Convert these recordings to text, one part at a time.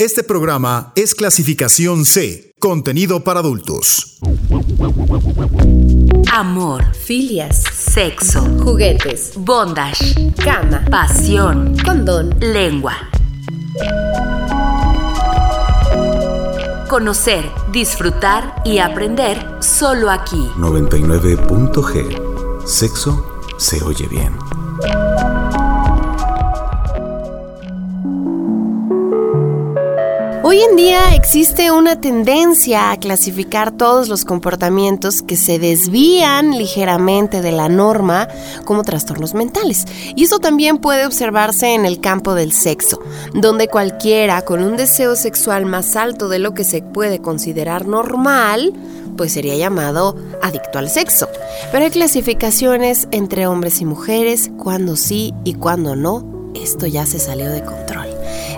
Este programa es clasificación C, contenido para adultos. Amor, Filias, sexo, juguetes, bondage, cama, pasión, condón. lengua. Conocer, disfrutar y aprender solo aquí. 99.g. Sexo se oye bien. Hoy en día existe una tendencia a clasificar todos los comportamientos que se desvían ligeramente de la norma como trastornos mentales. Y eso también puede observarse en el campo del sexo, donde cualquiera con un deseo sexual más alto de lo que se puede considerar normal, pues sería llamado adicto al sexo. Pero hay clasificaciones entre hombres y mujeres, cuando sí y cuando no. Esto ya se salió de control.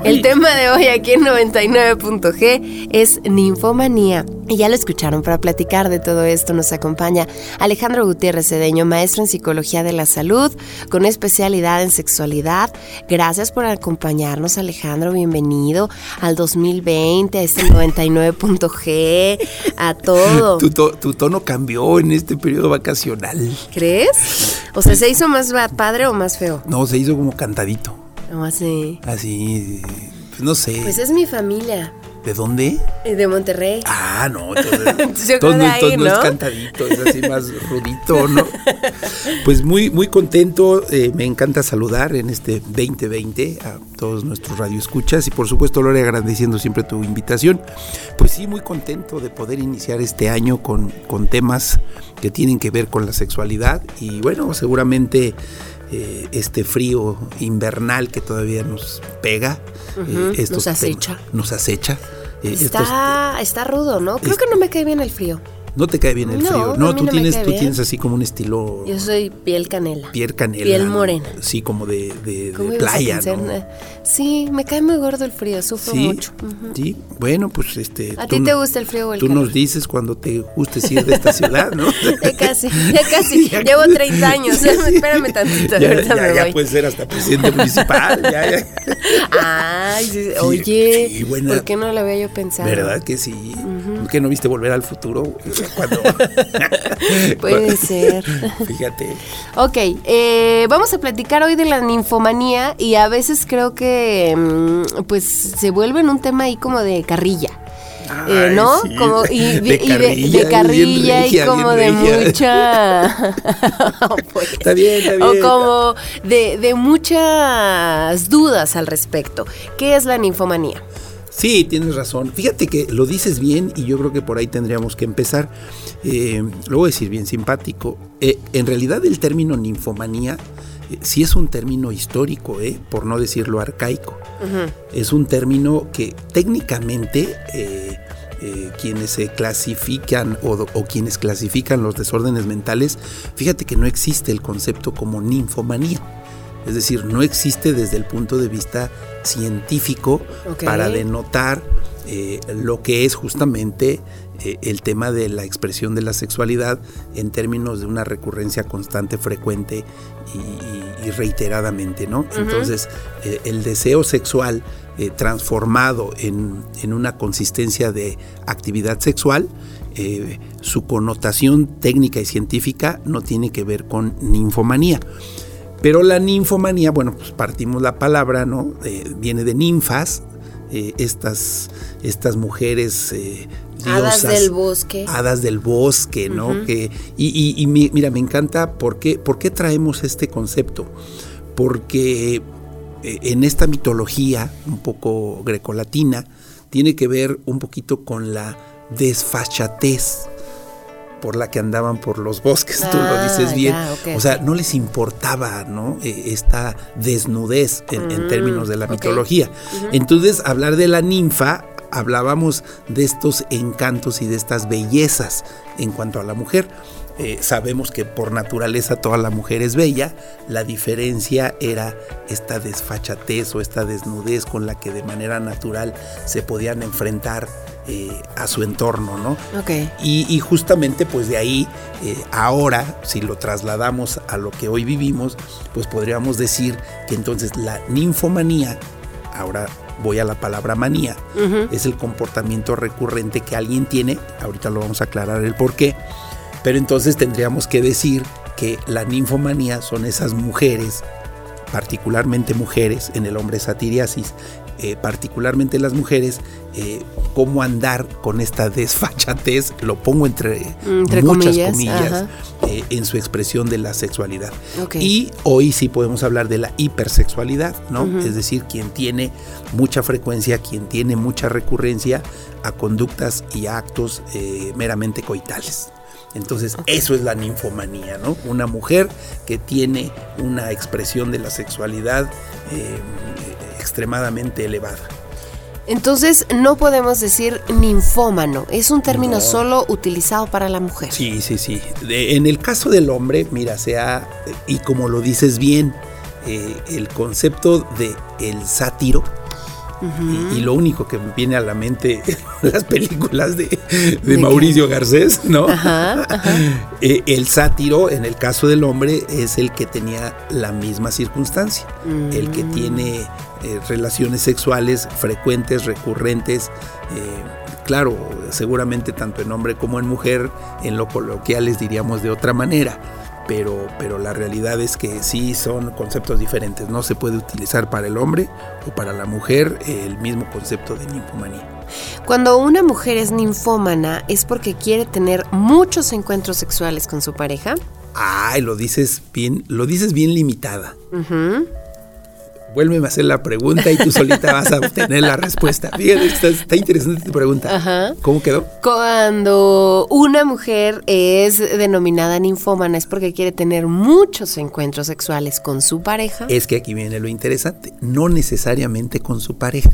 El tema de hoy aquí en 99.g es ninfomanía. Y ya lo escucharon, para platicar de todo esto nos acompaña Alejandro Gutiérrez Cedeño, maestro en Psicología de la Salud, con especialidad en sexualidad. Gracias por acompañarnos, Alejandro. Bienvenido al 2020, a este 99.g, a todo. Tu, to- tu tono cambió en este periodo vacacional. ¿Crees? O sea, ¿se hizo más padre o más feo? No, se hizo como cantadito. No, así. Así, pues no sé. Pues es mi familia, ¿De dónde? eh, de Monterrey. Ah, no. Entonces, de no, ahí, entonces no es cantadito, es así más rudito, ¿no? Pues muy, muy contento. eh, me encanta saludar en este 2020 a todos nuestros radioescuchas y por supuesto, Lore, agradeciendo siempre tu invitación. Pues sí, muy contento de poder iniciar este año con, con temas que tienen que ver con la sexualidad y bueno, seguramente eh, este frío invernal que todavía nos pega. eh, estos nos temas- acecha. Nos acecha. eh, estos- Está, está rudo, ¿no? Creo Es- que no me cae bien el frío. No te cae bien el No, frío. a No, mí tú no me tienes, cae tú bien. tienes así como un estilo Yo soy piel canela. piel canela. Piel ¿no? morena. Sí, como de, de- de ¿Cómo ibas a playa? ¿no? Sí, me cae muy gordo el frío, sufro Sí, mucho. Sí. Bueno, pues este. ¿A ti te gusta el frío o el Tú calor? nos dices cuando te gustes ir de esta ciudad, ¿no? Ya casi, ya casi. Ya Llevo casi. 30 años. Espérame tantito, ya, ahorita ya, me ya voy. puedes ser hasta presidente municipal. ya, ya. Ay, sí, oye, buena. ¿por qué no lo había yo pensado? ¿Verdad que sí? ¿Que no viste volver al futuro? Cuando... Puede ser. Fíjate. Ok, eh, vamos a platicar hoy de la ninfomanía y a veces creo que mm, pues se vuelve en un tema ahí como de carrilla. Eh, Ay, ¿No? sí, Como, y, de y carrilla, de carrilla bien regia, y como de regia. mucha. Pues, Está bien, está O bien. como de, de muchas dudas al respecto. ¿Qué es la ninfomanía? Sí, tienes razón. Fíjate que lo dices bien y yo creo que por ahí tendríamos que empezar. Eh, lo voy a decir bien simpático. Eh, en realidad el término ninfomanía eh, sí es un término histórico, eh, por no decirlo arcaico. Es un término que técnicamente eh, quienes se clasifican o, o quienes clasifican los desórdenes mentales, fíjate que no existe el concepto como ninfomanía. Es decir, no existe desde el punto de vista científico para denotar eh, lo que es justamente eh, el tema de la expresión de la sexualidad en términos de una recurrencia constante, frecuente y, reiteradamente, ¿no? Entonces, eh, el deseo sexual transformado en, en una consistencia de actividad sexual, su connotación técnica y científica no tiene que ver con ninfomanía. Pero la ninfomanía, bueno, pues partimos la palabra, ¿no? Eh, viene de ninfas, eh, estas, estas mujeres eh, Hadas del bosque. hadas del bosque, ¿no? que, y, y- y mi- mira, me encanta por qué, por qué traemos este concepto. Porque eh, en esta mitología, un poco grecolatina, tiene que ver un poquito con la desfachatez por la que andaban por los bosques, tú lo Ah, dices bien. ya, ok, o sea, no les importaba, ¿no? Eh, esta desnudez en, en Mm, términos de la mitología. Entonces, hablar de la ninfa, hablábamos de estos encantos y de estas bellezas en cuanto a la mujer. Eh, sabemos que por naturaleza toda la mujer es bella, la diferencia era esta desfachatez o esta desnudez con la que de manera natural se podían enfrentar eh, a su entorno, ¿no? Ok. Y, y justamente pues de ahí, eh, ahora, si lo trasladamos a lo que hoy vivimos, pues podríamos decir que entonces la ninfomanía, ahora voy a la palabra manía. Es el comportamiento recurrente que alguien tiene, ahorita lo vamos a aclarar el por qué, pero entonces tendríamos que decir que la ninfomanía son esas mujeres, particularmente mujeres, en el hombre satiriasis, eh, particularmente las mujeres, eh, cómo andar con esta desfachatez, lo pongo entre, muchas comillas, eh, en su expresión de la sexualidad. Y hoy sí podemos hablar de la hipersexualidad, ¿no? Es decir, quien tiene mucha frecuencia, quien tiene mucha recurrencia a conductas y actos meramente coitales. Entonces, eso es la ninfomanía, ¿no? Una mujer que tiene una expresión de la sexualidad extremadamente elevada. Entonces no podemos decir ninfómano, es un término solo utilizado para la mujer. Sí, sí, sí. en el caso del hombre, mira, sea, y como lo dices bien, eh, el concepto de el sátiro, y, lo único que me viene a la mente las películas de, Mauricio Garcés, ¿no? Eh, el sátiro, en el caso del hombre, es el que tenía la misma circunstancia, el que mm. tiene eh, relaciones sexuales frecuentes, recurrentes. Eh, claro, seguramente tanto en hombre como en mujer, en lo coloquial les diríamos de otra manera pero, pero la realidad es que sí son conceptos diferentes. No se puede utilizar para el hombre o para la mujer el mismo concepto de ninfomanía. Cuando una mujer es ninfómana, ¿es porque quiere tener muchos encuentros sexuales con su pareja? Ay, lo dices bien, lo dices bien limitada vuélveme a hacer la pregunta y tú solita vas a obtener la respuesta. Fíjate, está, interesante tu pregunta. Ajá. ¿Cómo quedó? Cuando una mujer es denominada ninfómana es porque quiere tener muchos encuentros sexuales con su pareja. Es que aquí viene lo interesante, no necesariamente con su pareja.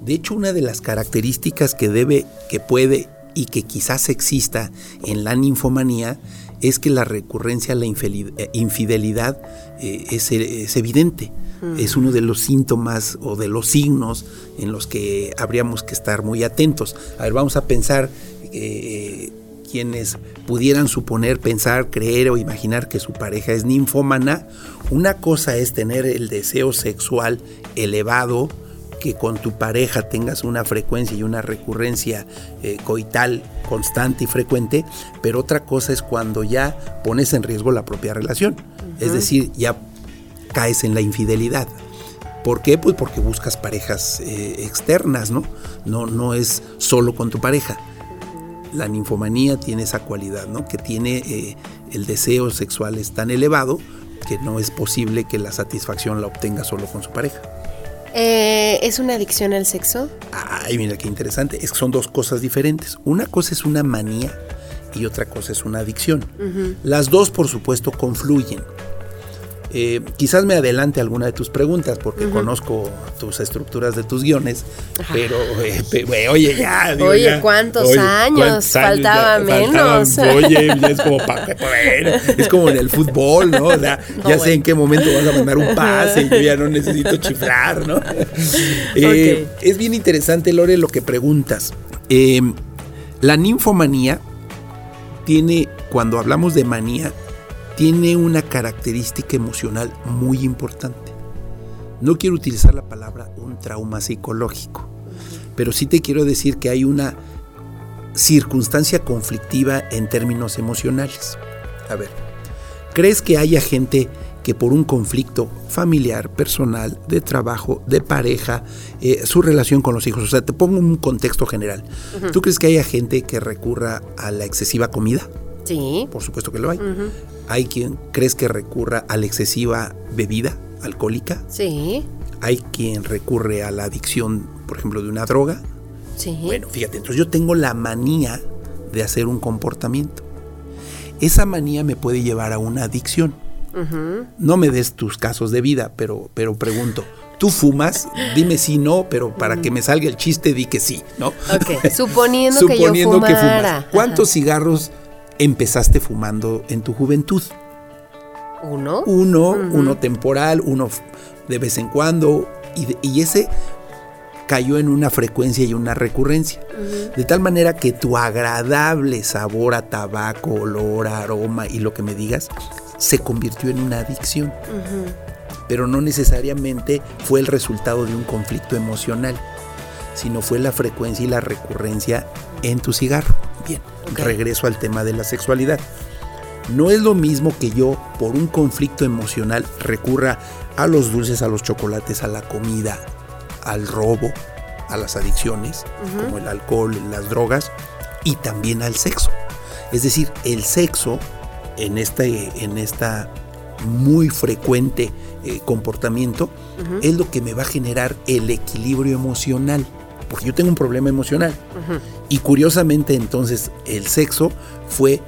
De hecho, una de las características que debe, que puede y que quizás exista en la ninfomanía es que la recurrencia a la infidelidad eh, es evidente es uno de los síntomas o de los signos en los que habríamos que estar muy atentos. A ver, vamos a pensar eh, quienes pudieran suponer, pensar, creer o imaginar que su pareja es ninfómana. Una cosa es tener el deseo sexual elevado, que con tu pareja tengas una frecuencia y una recurrencia eh, coital constante y frecuente, pero otra cosa es cuando ya pones en riesgo la propia relación. Es decir, ya caes en la infidelidad. ¿Por qué? Pues porque buscas parejas eh, externas, ¿no? ¿no? No es solo con tu pareja. La ninfomanía tiene esa cualidad, ¿no? Que tiene eh, el deseo sexual es tan elevado que no es posible que la satisfacción la obtenga solo con su pareja. Eh, ¿Es una adicción al sexo? Ay, mira qué interesante. Es que son dos cosas diferentes. Una cosa es una manía y otra cosa es una adicción. Las dos, por supuesto, confluyen. Eh, quizás me adelante alguna de tus preguntas porque conozco tus estructuras de tus guiones, pero eh, oye, ya. oye, ¿cuántos años? Faltaba menos. oye, ya es como Es como en el fútbol, ¿no? ya sé en qué momento vas a mandar un pase y yo ya no necesito chiflar, ¿no? Eh, es bien interesante, Lore, lo que preguntas. la ninfomanía tiene, cuando hablamos de manía, tiene una característica emocional muy importante. No quiero utilizar la palabra un trauma psicológico, pero sí te quiero decir que hay una circunstancia conflictiva en términos emocionales. A ver, ¿crees que haya gente que por un conflicto familiar, personal, de trabajo, de pareja, eh, su relación con los hijos, o sea, te pongo un contexto general, ¿tú crees que haya gente que recurra a la excesiva comida? Sí. Por supuesto que lo hay. Hay quien crees que recurra a la excesiva bebida alcohólica. Sí. Hay quien recurre a la adicción, por ejemplo, de una droga. Sí. Bueno, fíjate, entonces yo tengo la manía de hacer un comportamiento. Esa manía me puede llevar a una adicción. No me des tus casos de vida, pero, pero pregunto, ¿tú fumas? Dime si no, pero para que me salga el chiste di que sí, ¿no? Ok, suponiendo, que yo fumara. ¿Cuántos cigarros empezaste fumando en tu juventud. Uno. Uno, uno temporal, uno de vez en cuando, y, ese cayó en una frecuencia y una recurrencia. De tal manera que tu agradable sabor a tabaco, olor, aroma y lo que me digas, se convirtió en una adicción. pero no necesariamente fue el resultado de un conflicto emocional, sino fue la frecuencia y la recurrencia en tu cigarro. Bien, regreso al tema de la sexualidad. No es lo mismo que yo, por un conflicto emocional, recurra a los dulces, a los chocolates, a la comida, al robo, a las adicciones, como el alcohol, las drogas, y también al sexo. Es decir, el sexo en este en esta muy frecuente eh, comportamiento es lo que me va a generar el equilibrio emocional, porque yo tengo un problema emocional. Y curiosamente entonces el sexo fue,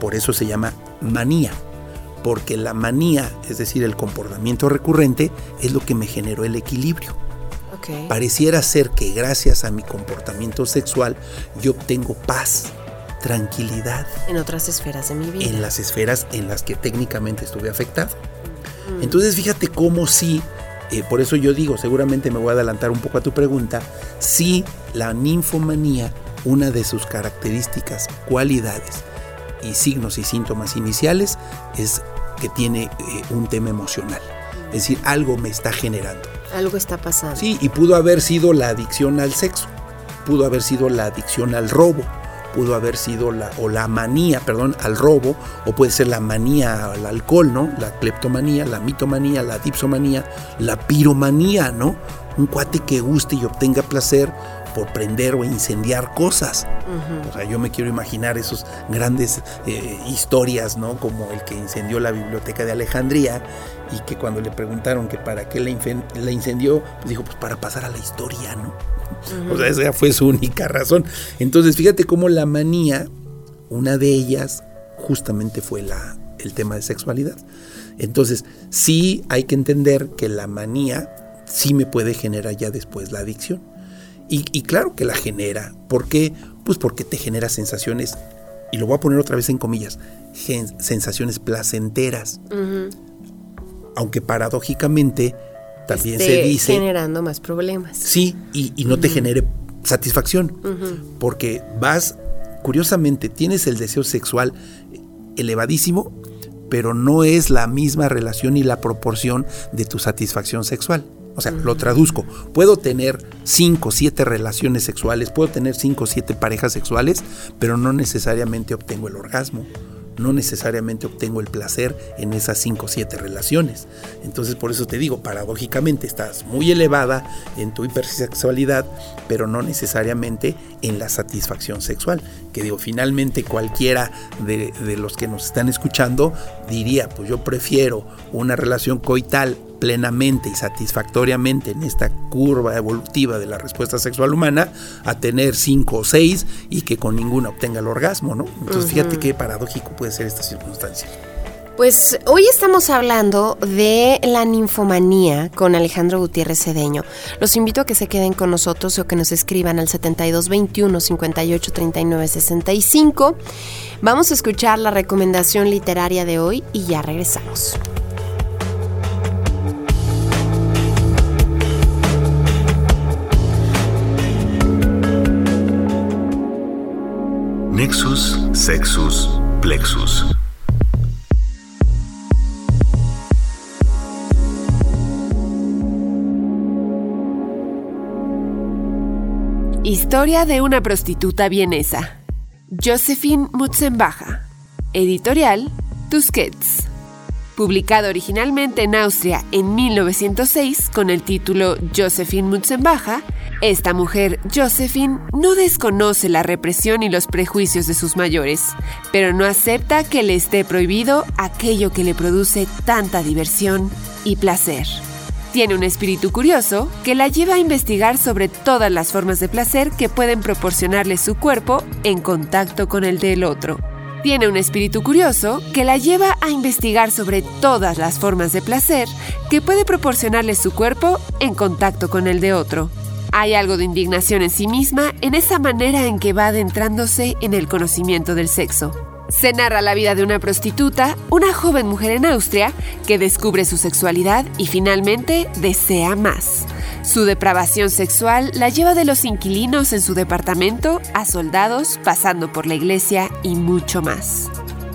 por eso se llama manía, porque la manía, es decir, el comportamiento recurrente, es lo que me generó el equilibrio. Pareciera ser que gracias a mi comportamiento sexual yo obtengo paz, tranquilidad. En otras esferas de mi vida. En las esferas en las que técnicamente estuve afectado. Mm. Entonces fíjate cómo sí, eh, por eso yo digo, seguramente me voy a adelantar un poco a tu pregunta, si la ninfomanía, una de sus características, cualidades y signos y síntomas iniciales es que tiene eh, un tema emocional. Es decir, algo me está generando. Algo está pasando. Sí, y pudo haber sido la adicción al sexo, pudo haber sido la adicción al robo, pudo haber sido la, o la manía, perdón, al robo, o puede ser la manía al alcohol, ¿no? La cleptomanía, la mitomanía, la dipsomanía, la piromanía, ¿no? Un cuate que guste y obtenga placer por prender o incendiar cosas. O sea, yo me quiero imaginar esos grandes eh, historias, ¿no? Como el que incendió la biblioteca de Alejandría y que cuando le preguntaron que para qué la, incendió, pues dijo, pues para pasar a la historia, ¿no? O sea, esa fue su única razón. Entonces, fíjate cómo la manía, una de ellas, justamente fue la, el tema de sexualidad. Entonces, sí hay que entender que la manía sí me puede generar ya después la adicción. Y, claro que la genera. ¿Por qué? Pues porque te genera sensaciones, y lo voy a poner otra vez en comillas, sensaciones placenteras. Aunque paradójicamente también se dice... Generando más problemas. Sí, y, no te genere satisfacción. Porque vas, curiosamente, tienes el deseo sexual elevadísimo, pero no es la misma relación y la proporción de tu satisfacción sexual. O sea, lo traduzco. Puedo tener 5 o 7 relaciones sexuales, puedo tener 5 o 7 parejas sexuales, pero no necesariamente obtengo el orgasmo no necesariamente obtengo el placer en esas 5 o 7 relaciones. Entonces por eso te digo, paradójicamente estás muy elevada en tu hipersexualidad, pero no necesariamente en la satisfacción sexual. Que digo, finalmente cualquiera de, de los que nos están escuchando diría, pues yo prefiero una relación coital plenamente y satisfactoriamente en esta curva evolutiva de la respuesta sexual humana a tener cinco o seis y que con ninguna obtenga el orgasmo, ¿no? Entonces fíjate qué paradójico puede ser esta circunstancia. Pues hoy estamos hablando de la ninfomanía con Alejandro Gutiérrez Cedeño. Los invito a que se queden con nosotros o que nos escriban al 7221 58 39 65. Vamos a escuchar la recomendación literaria de hoy y ya regresamos. Nexus Sexus Plexus. Historia de una prostituta vienesa. Josephine Mutzenbacher. Editorial Tusquets publicado originalmente en Austria en 1906 con el título Josephine Mutzenbacher, esta mujer, Josephine, no desconoce la represión y los prejuicios de sus mayores, pero no acepta que le esté prohibido aquello que le produce tanta diversión y placer. Tiene un espíritu curioso que la lleva a investigar sobre todas las formas de placer que pueden proporcionarle su cuerpo en contacto con el del otro. Tiene un espíritu curioso que la lleva a investigar sobre todas las formas de placer que puede proporcionarle su cuerpo en contacto con el de otro. Hay algo de indignación en sí misma en esa manera en que va adentrándose en el conocimiento del sexo. Se narra la vida de una prostituta, una joven mujer en Austria, que descubre su sexualidad y finalmente desea más. Su depravación sexual la lleva de los inquilinos en su departamento a soldados, pasando por la iglesia y mucho más.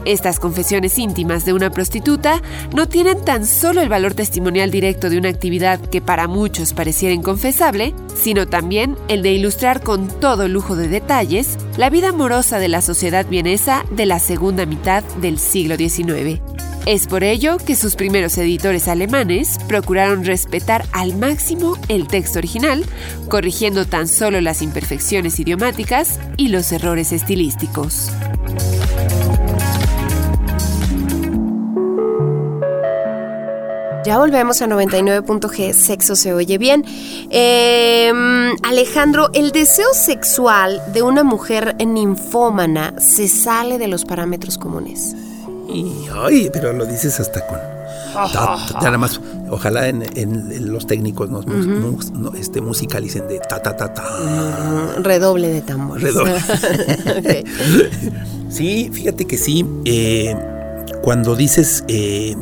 Estas confesiones íntimas de una prostituta no tienen tan solo el valor testimonial directo de una actividad que para muchos pareciera inconfesable, sino también el de ilustrar con todo lujo de detalles la vida amorosa de la sociedad vienesa de la segunda mitad del siglo XIX. Es por ello que sus primeros editores alemanes procuraron respetar al máximo el texto original, corrigiendo tan solo las imperfecciones idiomáticas y los errores estilísticos. Ya volvemos a 99.g, sexo se oye bien. Em, Alejandro, el deseo sexual de una mujer ninfómana se sale de los parámetros comunes. Y, ay, pero lo dices hasta con... nada más, ojalá en, los técnicos nos este, musicalicen de ta ta ta ta. redoble de tambores. Redoble. Sí, fíjate que sí. Eh, cuando dices eh,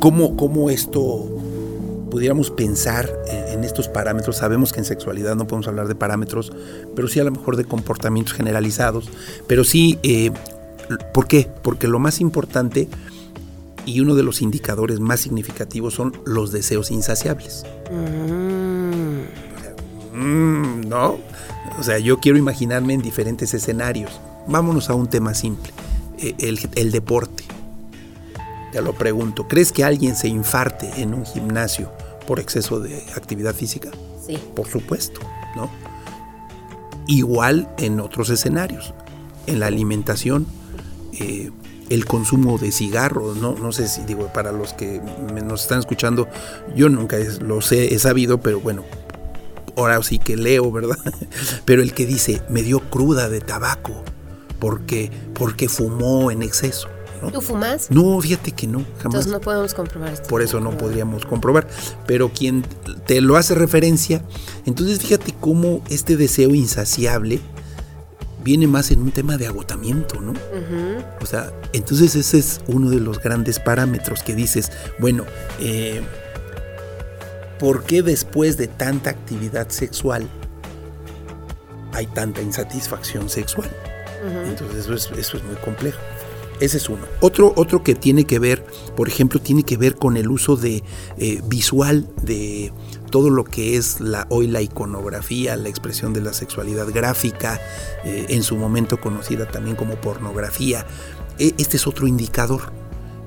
cómo, cómo esto pudiéramos pensar en, estos parámetros. Sabemos que en sexualidad no podemos hablar de parámetros, pero sí a lo mejor de comportamientos generalizados. Pero sí eh, ¿Por qué? Porque lo más importante y uno de los indicadores más significativos son los deseos insaciables. Mm, ¿No? O sea, yo quiero imaginarme en diferentes escenarios. Vámonos a un tema simple, e, el, deporte. Te lo pregunto, ¿crees que alguien se infarte en un gimnasio por exceso de actividad física? Sí. Por supuesto, ¿no? Igual en otros escenarios, en la alimentación, eh, el consumo de cigarros, ¿no? no sé si digo, para los que nos están escuchando, yo nunca lo sé, he sabido, pero bueno, ahora sí que leo, ¿verdad? Pero el que dice, me dio cruda de tabaco porque, porque fumó en exceso. ¿Tú fumas? No, fíjate que no, jamás. Entonces no podemos comprobar esto. Por eso no podríamos comprobar. Pero quien te lo hace referencia, entonces fíjate cómo este deseo insaciable viene más en un tema de agotamiento, ¿no? O sea, entonces ese es uno de los grandes parámetros que dices, bueno, eh, ¿por qué después de tanta actividad sexual hay tanta insatisfacción sexual? Entonces eso es, eso es muy complejo. Ese es uno. Otro, otro que tiene que ver, por ejemplo, tiene que ver con el uso de eh, visual de todo lo que es la, hoy la iconografía, la expresión de la sexualidad gráfica, eh, en su momento conocida también como pornografía. E, este es otro indicador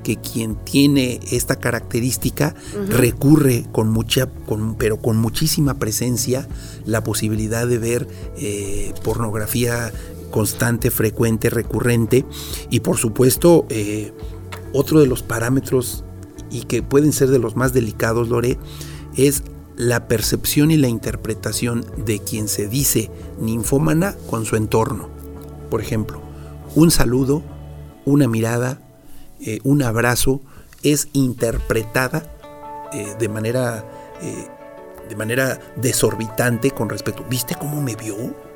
que quien tiene esta característica recurre con mucha, con, pero con muchísima presencia la posibilidad de ver eh, pornografía constante, frecuente, recurrente y por supuesto eh, otro de los parámetros y que pueden ser de los más delicados, Lore, es la percepción y la interpretación de quien se dice ninfómana con su entorno. Por ejemplo, un saludo, una mirada, eh, un abrazo es interpretada eh, de manera de manera desorbitante con respecto. ¿Viste cómo me vio?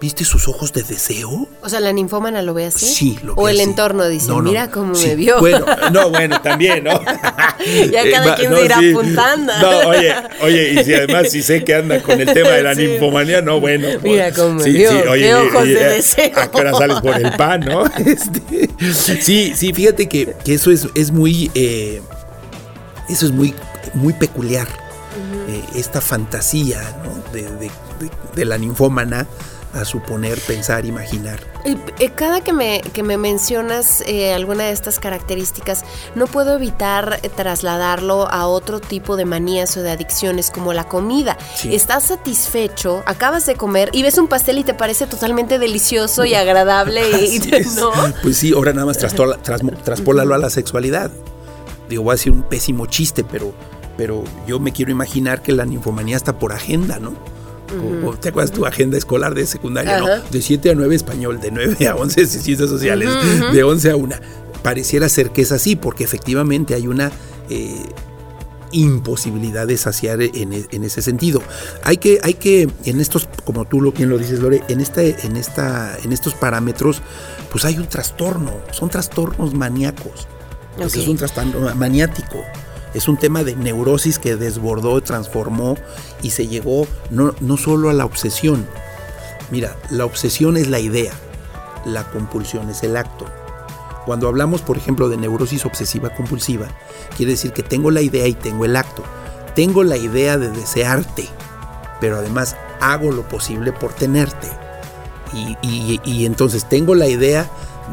¿Viste sus ojos de deseo? O sea, la ninfómana lo ve así. Sí, lo ve O el entorno dice, mira cómo me vio. Bueno, no, bueno, también, ¿no? ya cada eh, quien se irá apuntando. No, oye, oye, y si además si sé que anda con el tema de la ninfomanía, no, bueno. Mira cómo me vio, oye, qué ojos de deseo. ¿A qué hora sales por el pan, no? Este, sí, sí, fíjate que, que eso es, es muy, eh, eso es muy, muy peculiar. Eh, esta fantasía ¿no? de, de, de la ninfómana a suponer, pensar, imaginar. Eh, cada que me, que me mencionas eh, alguna de estas características, no puedo evitar eh, trasladarlo a otro tipo de manías o de adicciones como la comida. Estás satisfecho, acabas de comer y ves un pastel y te parece totalmente delicioso y agradable. y, ¿no? Pues sí, ahora nada más traspólalo a la sexualidad. Digo, voy a decir un pésimo chiste, pero, pero yo me quiero imaginar que la ninfomanía está por agenda, ¿no? ¿Te acuerdas tu agenda escolar de secundaria? No, de 7 a 9 español, de 9 a 11 ciencias sociales, de 11 a 1. Pareciera ser que es así, porque efectivamente hay una eh, imposibilidad de saciar en, ese sentido. Hay que, hay que, en estos, como tú lo, bien lo dices, Lore, en, este, en, esta, en estos parámetros, pues hay un trastorno, son trastornos maníacos. es un trastorno maniático es un tema de neurosis que desbordó, transformó y se llegó no, no solo a la obsesión. Mira, la obsesión es la idea, la compulsión es el acto. Cuando hablamos, por ejemplo, de neurosis obsesiva compulsiva, quiere decir que tengo la idea y tengo el acto. Tengo la idea de desearte, pero además hago lo posible por tenerte. Y, entonces tengo la idea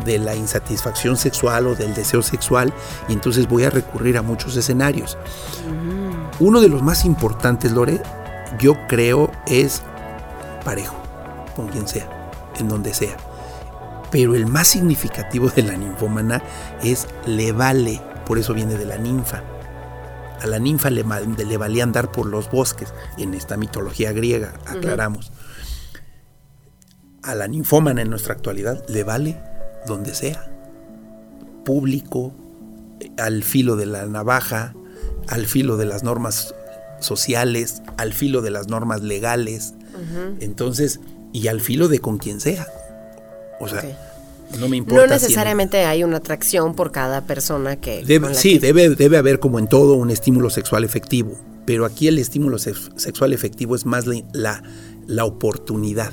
de la insatisfacción sexual o del deseo sexual y entonces voy a recurrir a muchos escenarios. Uno de los más importantes, Lore, yo creo es parejo, con quien sea, en donde sea. Pero el más significativo de la ninfómana es le vale, por eso viene de la ninfa. A la ninfa le, le valía andar por los bosques, en esta mitología griega, aclaramos. A la ninfómana en nuestra actualidad le vale donde sea. Público, al filo de la navaja, al filo de las normas sociales, al filo de las normas legales. Entonces, y al filo de con quien sea. O sea, no me importa. No necesariamente hay una atracción por cada persona que. sí, Debe, debe haber, como en todo, un estímulo sexual efectivo. Pero aquí el estímulo sexual efectivo es más la, la, oportunidad.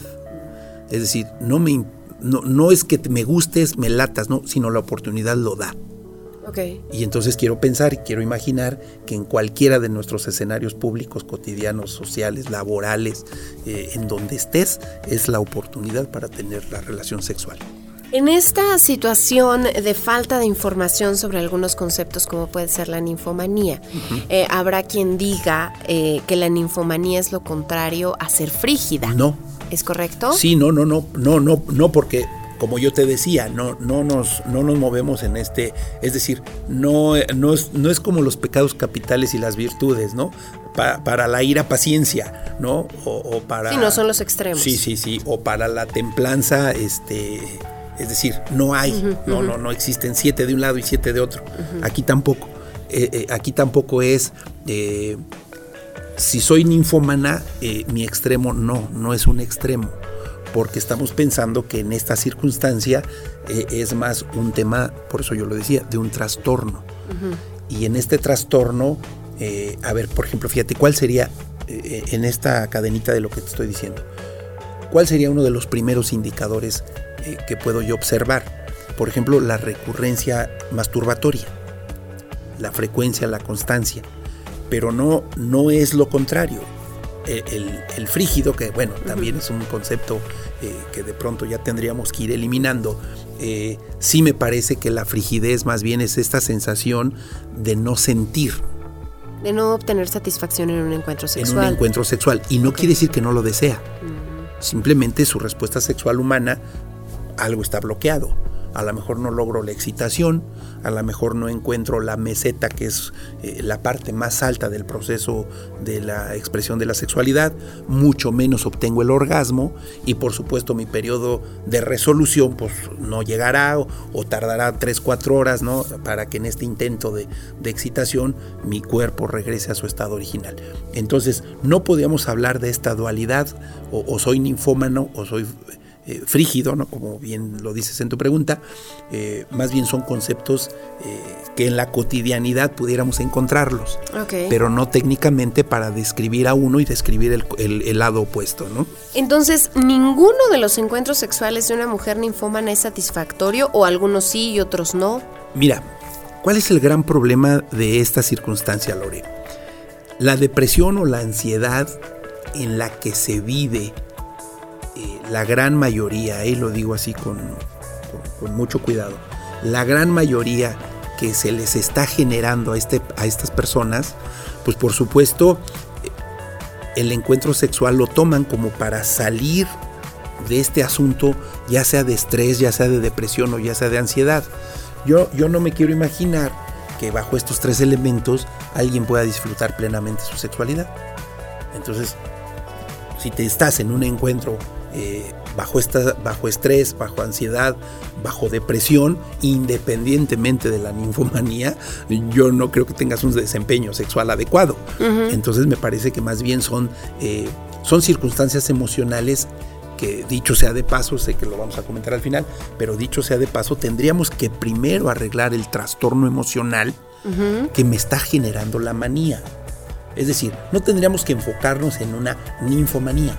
Es decir, no, me, no, no es que me gustes, me latas, no, sino la oportunidad lo da. Y entonces quiero pensar y quiero imaginar que en cualquiera de nuestros escenarios públicos, cotidianos, sociales, laborales, eh, en donde estés, es la oportunidad para tener la relación sexual. En esta situación de falta de información sobre algunos conceptos como puede ser la ninfomanía, eh, habrá quien diga eh, que la ninfomanía es lo contrario a ser frígida. No. ¿Es correcto? Sí, no, no, no, no, no, no, porque como yo te decía, no, no, nos, no nos movemos en este, es decir, no, no, es, no es como los pecados capitales y las virtudes, ¿no? para la ira paciencia, ¿no? O, para... Sí, no son los extremos. Sí, sí, sí, o para la templanza, este, es decir, no hay, no, no, no existen siete de un lado y siete de otro. Aquí tampoco, eh, eh, aquí tampoco es... Eh, si soy ninfómana, mi extremo no, no es un extremo porque estamos pensando que en esta circunstancia eh, es más un tema, por eso yo lo decía, de un trastorno. Y en este trastorno, eh, a ver, por ejemplo, fíjate, ¿cuál sería, eh, en esta cadenita de lo que te estoy diciendo, cuál sería uno de los primeros indicadores que puedo yo observar? Por ejemplo, la recurrencia masturbatoria, la frecuencia, la constancia, pero no, no es lo contrario el, frígido, que bueno, también es un concepto eh, que de pronto ya tendríamos que ir eliminando, eh, sí me parece que la frigidez más bien es esta sensación de no sentir. De no obtener satisfacción en un encuentro sexual. En un encuentro sexual. Y no quiere decir que no lo desea. Simplemente su respuesta sexual humana, algo está bloqueado a lo mejor no logro la excitación, a lo mejor no encuentro la meseta, que es eh, la parte más alta del proceso de la expresión de la sexualidad, mucho menos obtengo el orgasmo y por supuesto mi periodo de resolución pues no llegará o, tardará 3, 4 horas, ¿no? Para que en este intento de, excitación mi cuerpo regrese a su estado original. Entonces no podíamos hablar de esta dualidad o soy ninfómano o soy eh, frígido, ¿no? como bien lo dices en tu pregunta, eh, más bien son conceptos eh, que en la cotidianidad pudiéramos encontrarlos, pero no técnicamente para describir a uno y describir el, lado opuesto. ¿no? Entonces, ¿ninguno de los encuentros sexuales de una mujer ninfómana es satisfactorio o algunos sí y otros no? Mira, ¿cuál es el gran problema de esta circunstancia, Lore? La depresión o la ansiedad en la que se vive eh, la gran mayoría, y lo digo así con, mucho cuidado, la gran mayoría que se les está generando a, este, a estas personas, pues por supuesto eh, el encuentro sexual lo toman como para salir de este asunto, ya sea de estrés, ya sea de depresión o ya sea de ansiedad. Yo, yo no me quiero imaginar que bajo estos tres elementos alguien pueda disfrutar plenamente su sexualidad. Entonces, si te estás en un encuentro eh, bajo, esta, bajo estrés, bajo ansiedad, bajo depresión, independientemente de la ninfomanía, yo no creo que tengas un desempeño sexual adecuado. Entonces me parece que más bien son, eh, son circunstancias emocionales que dicho sea de paso, sé que lo vamos a comentar al final, pero dicho sea de paso, tendríamos que primero arreglar el trastorno emocional que me está generando la manía. Es decir, no tendríamos que enfocarnos en una ninfomanía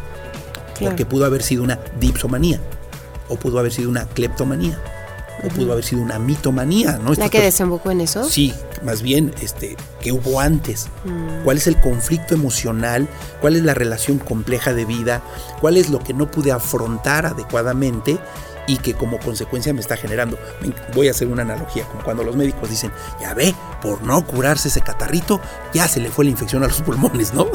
porque pudo haber sido una dipsomanía o pudo haber sido una cleptomanía o pudo haber sido una mitomanía, ¿no? ¿La que desembocó en eso? Sí, más bien, este, ¿qué hubo antes? Mm. ¿Cuál es el conflicto emocional? ¿Cuál es la relación compleja de vida? ¿Cuál es lo que no pude afrontar adecuadamente y que como consecuencia me está generando? Voy a hacer una analogía, como cuando los médicos dicen, ya ve, por no curarse ese catarrito, ya se le fue la infección a los pulmones, ¿no?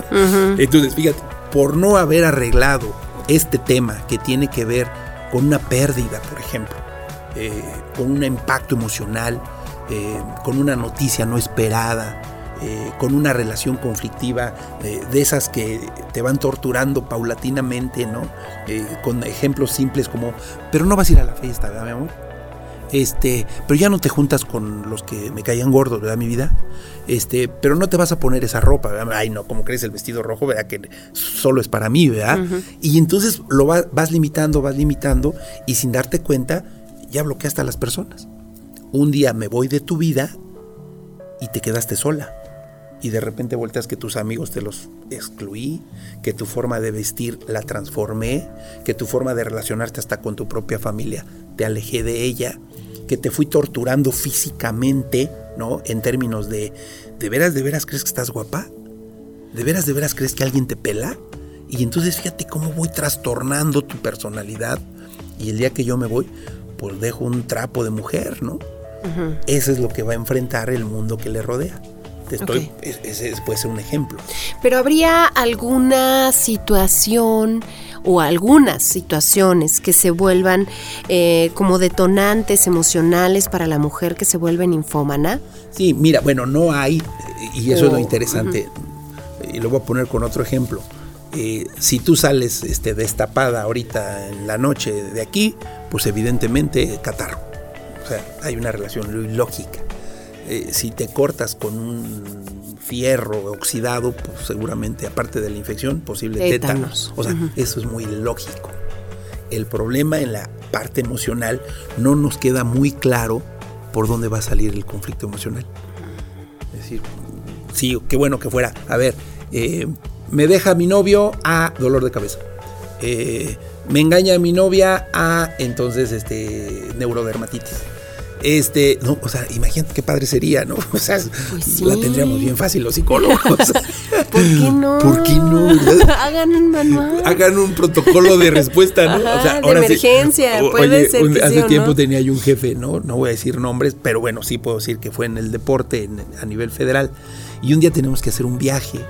Entonces, fíjate, por no haber arreglado este tema que tiene que ver con una pérdida, por ejemplo, eh, con un impacto emocional, eh, con una noticia no esperada, eh, con una relación conflictiva de esas que te van torturando paulatinamente, ¿no? Con ejemplos simples como, pero no vas a ir a la fiesta, ¿verdad, mi amor? Este, pero ya no te juntas con los que me caían gordos, ¿verdad, mi vida? Este, pero no te vas a poner esa ropa, ¿verdad? Ay, no, como crees el vestido rojo, ¿verdad? Que solo es para mí, ¿verdad? Y entonces lo va- vas limitando, vas limitando, y sin darte cuenta, ya bloqueaste a las personas. Un día me voy de tu vida y te quedaste sola. Y de repente volteas que tus amigos te los excluí, que tu forma de vestir la transformé, que tu forma de relacionarte hasta con tu propia familia te alejé de ella, que te fui torturando físicamente, ¿no? En términos de, ¿de veras, de veras crees que estás guapa? ¿De veras, de veras crees que alguien te pela? Y entonces fíjate cómo voy trastornando tu personalidad. Y el día que yo me voy, pues dejo un trapo de mujer, ¿no? Eso es lo que va a enfrentar el mundo que le rodea. Estoy, ese es- puede ser un ejemplo. Pero habría alguna situación o algunas situaciones que se vuelvan eh, como detonantes emocionales para la mujer que se vuelve ninfómana. Sí, mira, bueno, no hay, y eso es lo Oh, interesante, y lo voy a poner con otro ejemplo. Eh, si tú sales este, destapada ahorita en la noche de aquí, pues evidentemente catarro. O sea, hay una relación lógica. Eh, si te cortas con un fierro oxidado, pues seguramente, aparte de la infección, posible Tétanos. tétanos. O sea, eso es muy lógico. El problema en la parte emocional no nos queda muy claro por dónde va a salir el conflicto emocional. Es decir, sí, qué bueno que fuera. A ver, eh, me deja mi novio a dolor de cabeza. Eh, me engaña mi novia a entonces este neurodermatitis. Este, no, o sea, imagínate qué padre sería, ¿no? O sea, Pues sí. la tendríamos bien fácil los psicólogos. ¿Por qué no? ¿Por qué no? Hagan un manual. Hagan un protocolo de respuesta, ¿no? Ajá, de emergencia, o- puede ser que hace sí o tiempo no. tenía yo un jefe, ¿no? No voy a decir nombres, pero bueno, sí puedo decir que fue en el deporte en- a nivel federal. Y un día tenemos que hacer un viaje,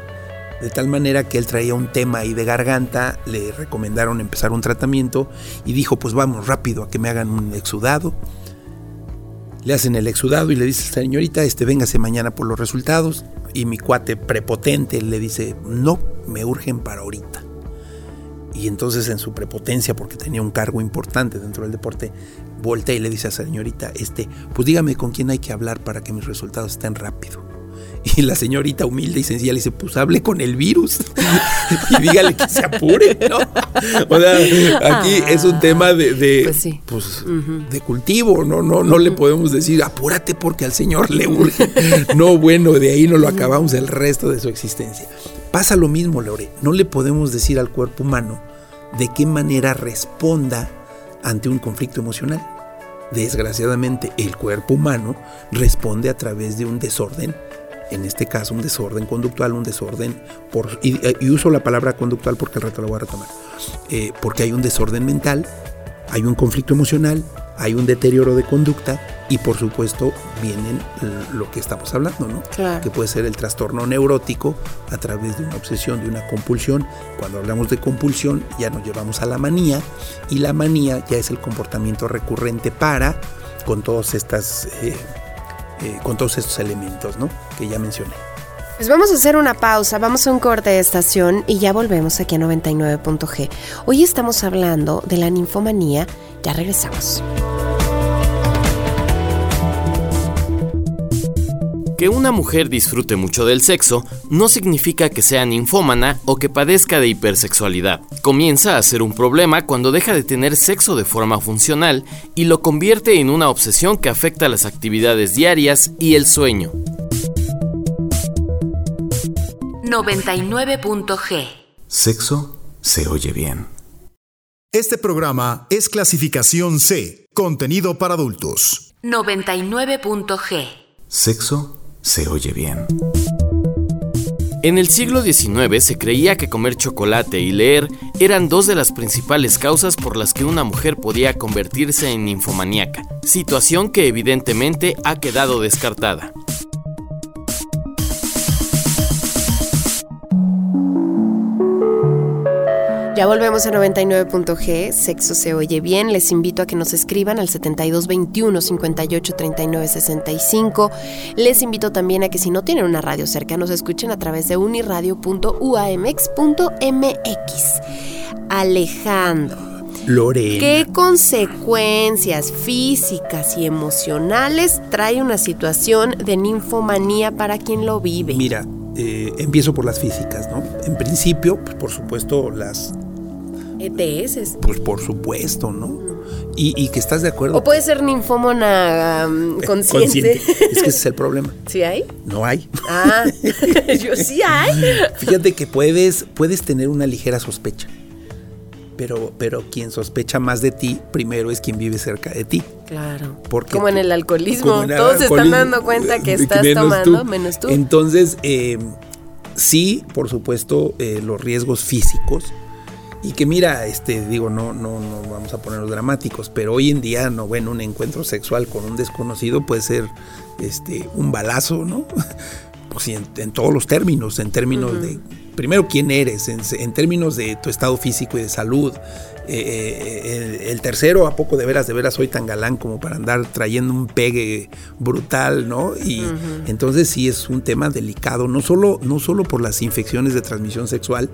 de tal manera que él traía un tema ahí de garganta, le recomendaron empezar un tratamiento y dijo, pues vamos rápido a que me hagan un exudado. Le hacen el exudado y le dice, señorita, este, véngase mañana por los resultados. Y mi cuate prepotente le dice, no, me urgen para ahorita. Y entonces en su prepotencia, porque tenía un cargo importante dentro del deporte, voltea y le dice a señorita, este, pues dígame con quién hay que hablar para que mis resultados estén rápido. Y la señorita humilde y sencilla le dice, pues hable con el virus y dígale que se apure, ¿no? O sea, aquí es un tema de, de, Pues sí. pues, de cultivo, ¿no? No, no le podemos decir, apúrate porque al señor le urge. No, bueno, de ahí no lo acabamos el resto de su existencia. Pasa lo mismo, Lore. No le podemos decir al cuerpo humano de qué manera responda ante un conflicto emocional. Desgraciadamente, el cuerpo humano responde a través de un desorden, en este caso un desorden conductual, un desorden, por, y, y uso la palabra conductual porque al rato la voy a retomar, eh, porque hay un desorden mental, hay un conflicto emocional, hay un deterioro de conducta y por supuesto vienen lo que estamos hablando, ¿no? Claro. Que puede ser el trastorno neurótico a través de una obsesión, de una compulsión. Cuando hablamos de compulsión ya nos llevamos a la manía y la manía ya es el comportamiento recurrente para con todos estas eh, eh, con todos estos elementos, ¿no? Que ya mencioné. Pues vamos a hacer una pausa, vamos a un corte de estación y ya volvemos aquí a 99.g. Hoy estamos hablando de la ninfomanía, ya regresamos. Que una mujer disfrute mucho del sexo no significa que sea ninfómana o que padezca de hipersexualidad. Comienza a ser un problema cuando deja de tener sexo de forma funcional y lo convierte en una obsesión que afecta las actividades diarias y el sueño. 99.g. Sexo se oye bien. Este programa es clasificación C, contenido para adultos. 99.g. Sexo se oye bien. En el siglo XIX se creía que comer chocolate y leer eran dos de las principales causas por las que una mujer podía convertirse en ninfomaníaca, situación que evidentemente ha quedado descartada. Ya volvemos a 99.g, Sexo se oye bien. Les invito a que nos escriban al 7221 58 39 65. Les invito también a que si no tienen una radio cerca, nos escuchen a través de uniradio.uamx.mx. Alejandro. Lorena. ¿Qué consecuencias físicas y emocionales trae una situación de ninfomanía para quien lo vive? Mira, eh, empiezo por las físicas, ¿no? En principio, pues, por supuesto, las ETS. Pues por supuesto, ¿no? Y, y que estás de acuerdo. O puede ser ninfómona um, consciente. Es que ese es el problema. ¿Sí hay? No hay. Ah, yo sí hay. Fíjate que puedes, puedes tener una ligera sospecha. Pero, pero quien sospecha más de ti, primero es quien vive cerca de ti. Claro. Porque como en el alcoholismo. como en el Todos se están dando cuenta que eh, estás menos tomando, tú. menos tú. Entonces, eh, sí, por supuesto, eh, los riesgos físicos. Y que mira, este, digo, no, no, no vamos a ponernos dramáticos, pero hoy en día, no, bueno, un encuentro sexual con un desconocido puede ser este, un balazo, ¿no? Pues sí, en, en todos los términos, en términos de, primero, quién eres, en, en términos de tu estado físico y de salud. Eh, el, el tercero, ¿a poco de veras, de veras soy tan galán como para andar trayendo un pegue brutal, ¿no? Y entonces sí es un tema delicado, no solo, no solo por las infecciones de transmisión sexual,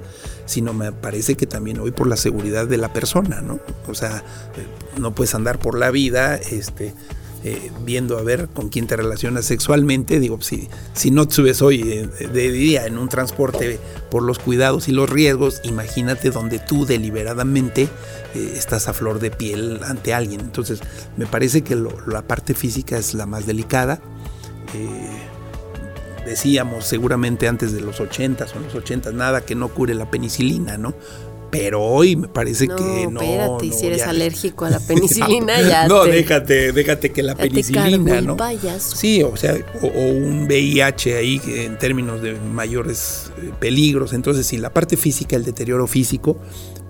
sino me parece que también hoy por la seguridad de la persona, ¿no? O sea, eh, no puedes andar por la vida, este, eh, viendo a ver con quién te relacionas sexualmente. Digo, si, si no te subes hoy eh, de día en un transporte por los cuidados y los riesgos, imagínate donde tú deliberadamente eh, estás a flor de piel ante alguien. Entonces, me parece que la parte física es la más delicada. Decíamos seguramente antes de los 80 o los 80 nada que no cure la penicilina, ¿no? Pero hoy me parece no, que no. espérate, no, si eres ya- alérgico a la penicilina, ya no, te, déjate, déjate que la penicilina, ¿no? Sí, o sea, o, o un VIH ahí en términos de mayores eh, peligros. Entonces, sí, la parte física, el deterioro físico,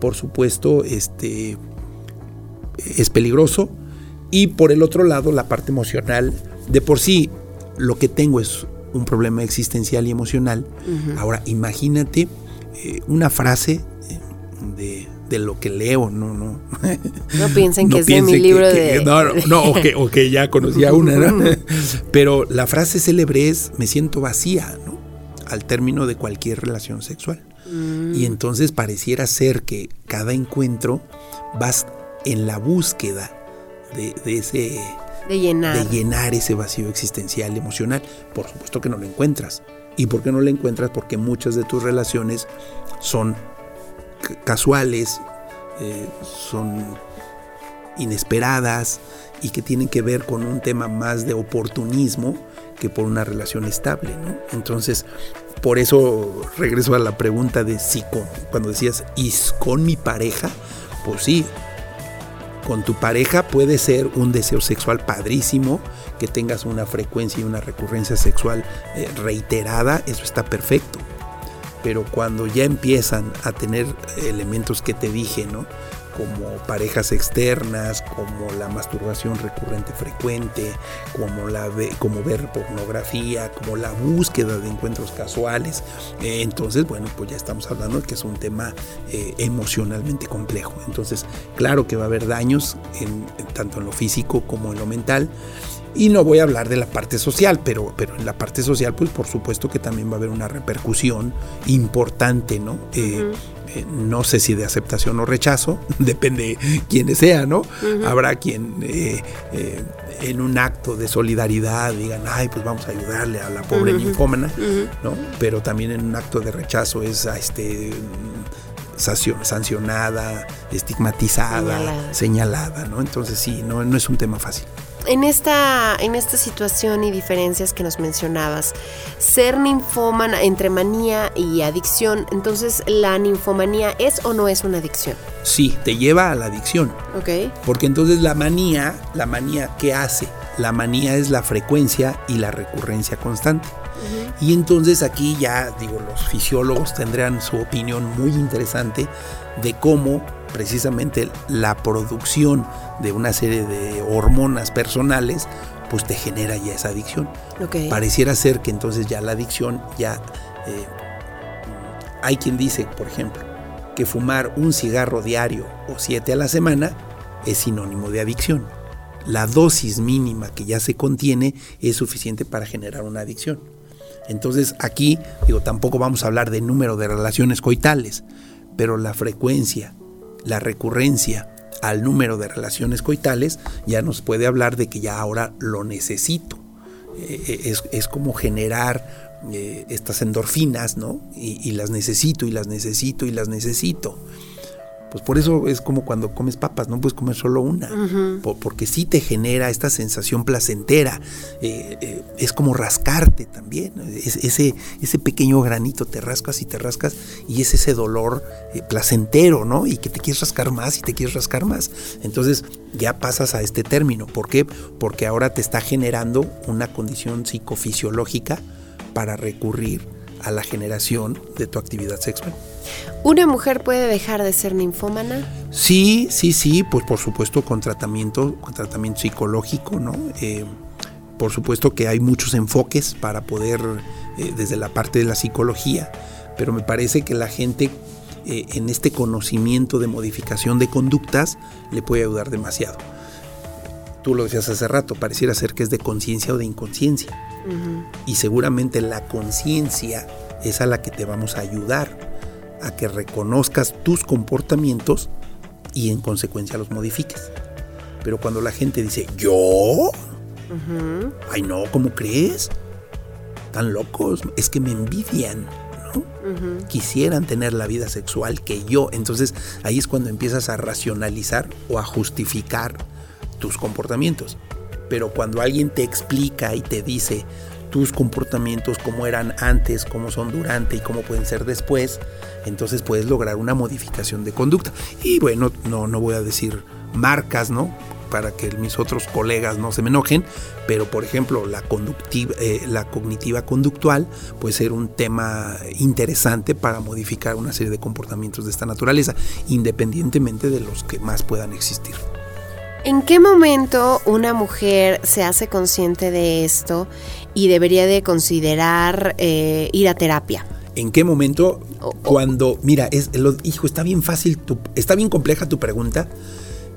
por supuesto, este es peligroso. Y por el otro lado, la parte emocional, de por sí, lo que tengo es un problema existencial y emocional. Ahora, imagínate eh, una frase de, de lo que leo, no, no. No piensen que es de mi que- libro que- de... No, no, no, o que, o que ya conocía una, ¿no? Pero la frase célebre es, me siento vacía, ¿no? Al término de cualquier relación sexual. Mm. Y entonces pareciera ser que cada encuentro vas en la búsqueda de, de ese de llenar. de llenar ese vacío existencial emocional. Por supuesto que no lo encuentras. ¿Y por qué no lo encuentras? Porque muchas de tus relaciones son casuales, eh, son inesperadas y que tienen que ver con un tema más de oportunismo que por una relación estable, ¿no? Entonces, por eso regreso a la pregunta de si con, cuando decías, ¿y con mi pareja? Pues sí, con tu pareja puede ser un deseo sexual padrísimo, que tengas una frecuencia y una recurrencia sexual eh, reiterada, eso está perfecto. Pero cuando ya empiezan a tener elementos que te dije, ¿no? Como parejas externas, como la masturbación recurrente frecuente, como, la como ver pornografía, como la búsqueda de encuentros casuales, eh, entonces, bueno, pues ya estamos hablando de que es un tema eh, emocionalmente complejo. Entonces, claro que va a haber daños tanto en lo físico como en lo mental. Y no voy a hablar de la parte social, pero, pero en la parte social, pues por supuesto que también va a haber una repercusión importante, ¿no? Eh, eh, no sé si de aceptación o rechazo, depende quién sea, ¿no? Habrá quien eh, eh, en un acto de solidaridad digan, ay, pues vamos a ayudarle a la pobre ninfómana, ¿no? Pero también en un acto de rechazo es a este mm, sancio- sancionada, estigmatizada, Señalada. señalada, ¿no? Entonces sí, no, no es un tema fácil. En esta, en esta situación y diferencias que nos mencionabas, ser ninfómana entre manía y adicción, entonces la ninfomanía es o no es una adicción? Sí, te lleva a la adicción. Ok. Porque entonces la manía, la manía, ¿qué hace? La manía es la frecuencia y la recurrencia constante. Y entonces aquí ya, digo, los fisiólogos tendrán su opinión muy interesante de cómo precisamente la producción de una serie de hormonas personales, pues te genera ya esa adicción. Pareciera ser que entonces ya la adicción ya... eh, hay quien dice, por ejemplo, que fumar un cigarro diario o siete a la semana es sinónimo de adicción. La dosis mínima que ya se contiene es suficiente para generar una adicción. Entonces aquí, digo, tampoco vamos a hablar de número de relaciones coitales, pero la frecuencia, la recurrencia al número de relaciones coitales ya nos puede hablar de que ya ahora lo necesito. Eh, es, es como generar eh, estas endorfinas, ¿no? Y las necesito y las necesito y las necesito. Pues por eso es como cuando comes papas, no puedes comer solo una, po- porque sí te genera esta sensación placentera, eh, eh, es como rascarte también. Es- ese, ese pequeño granito te rascas y te rascas y es ese dolor eh, placentero, ¿no? Y que te quieres rascar más y te quieres rascar más. Entonces ya pasas a este término, ¿por qué? Porque ahora te está generando una condición psicofisiológica para recurrir a la generación de tu actividad sexual. ¿Una mujer puede dejar de ser ninfómana? Sí, sí, sí, pues por supuesto con tratamiento, con tratamiento psicológico, ¿no? Eh, por supuesto que hay muchos enfoques para poder, eh, desde la parte de la psicología, pero me parece que la gente eh, en este conocimiento de modificación de conductas le puede ayudar demasiado. Tú lo decías hace rato, pareciera ser que es de conciencia o de inconsciencia. Y seguramente la conciencia es a la que te vamos a ayudar a que reconozcas tus comportamientos y en consecuencia los modifiques. Pero cuando la gente dice, ¿yo? Ay, no, ¿cómo crees? Tan locos, es que me envidian, ¿no? Quisieran tener la vida sexual que yo. Entonces ahí es cuando empiezas a racionalizar o a justificar tus comportamientos. Pero cuando alguien te explica y te dice tus comportamientos, cómo eran antes, cómo son durante y cómo pueden ser después, entonces puedes lograr una modificación de conducta. Y bueno, no, no voy a decir marcas, ¿no? Para que mis otros colegas no se me enojen, pero por ejemplo, la, conductiva, eh, la cognitiva conductual puede ser un tema interesante para modificar una serie de comportamientos de esta naturaleza, independientemente de los que más puedan existir. ¿En qué momento una mujer se hace consciente de esto y debería de considerar eh, ir a terapia? ¿En qué momento? Cuando, mira, es, lo- hijo, está bien fácil, tu, está bien compleja tu pregunta,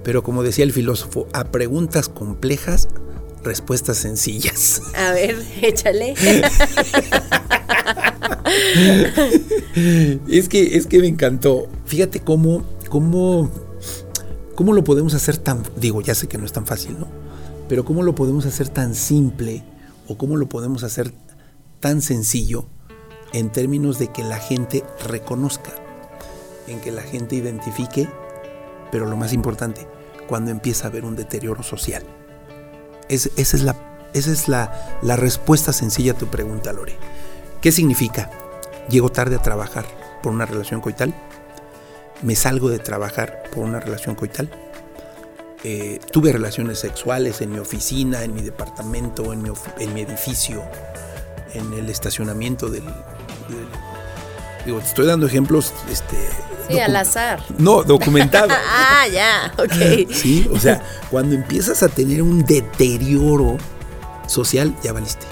pero como decía el filósofo, a preguntas complejas, respuestas sencillas. A ver, échale. es que, es que me encantó. Fíjate cómo, cómo, cómo lo podemos hacer tan, digo, ya sé que no es tan fácil, ¿no? Pero cómo lo podemos hacer tan simple o cómo lo podemos hacer tan sencillo en términos de que la gente reconozca, en que la gente identifique, pero lo más importante, cuando empieza a haber un deterioro social. Es- esa es, la, esa es la, la respuesta sencilla a tu pregunta, Lore. ¿Qué significa? Llego tarde a trabajar por una relación coital. Me salgo de trabajar por una relación coital. Eh, tuve relaciones sexuales en mi oficina, en mi departamento, en mi, of- en mi edificio, en el estacionamiento del, del- Digo, te estoy dando ejemplos. Este, Sí, al azar. No, documentados. Ah, ya, ok. Sí, o sea, cuando empiezas a tener un deterioro social, ya valiste.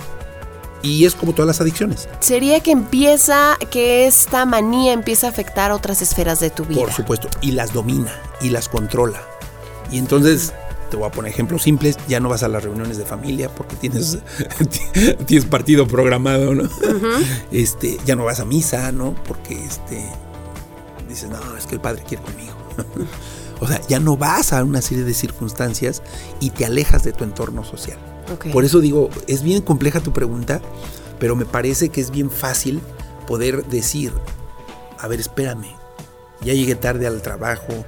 Y es como todas las adicciones. Sería que empieza, que esta manía empieza a afectar otras esferas de tu vida. Por supuesto. Y las domina y las controla. Y entonces, te voy a poner ejemplos simples, ya no vas a las reuniones de familia porque tienes, tienes partido programado, ¿no? Este, ya no vas a misa, ¿no? Porque este dices, no, es que el padre quiere conmigo. o sea, ya no vas a una serie de circunstancias y te alejas de tu entorno social. Por eso digo, es bien compleja tu pregunta, pero me parece que es bien fácil poder decir, a ver, espérame, ya llegué tarde al trabajo,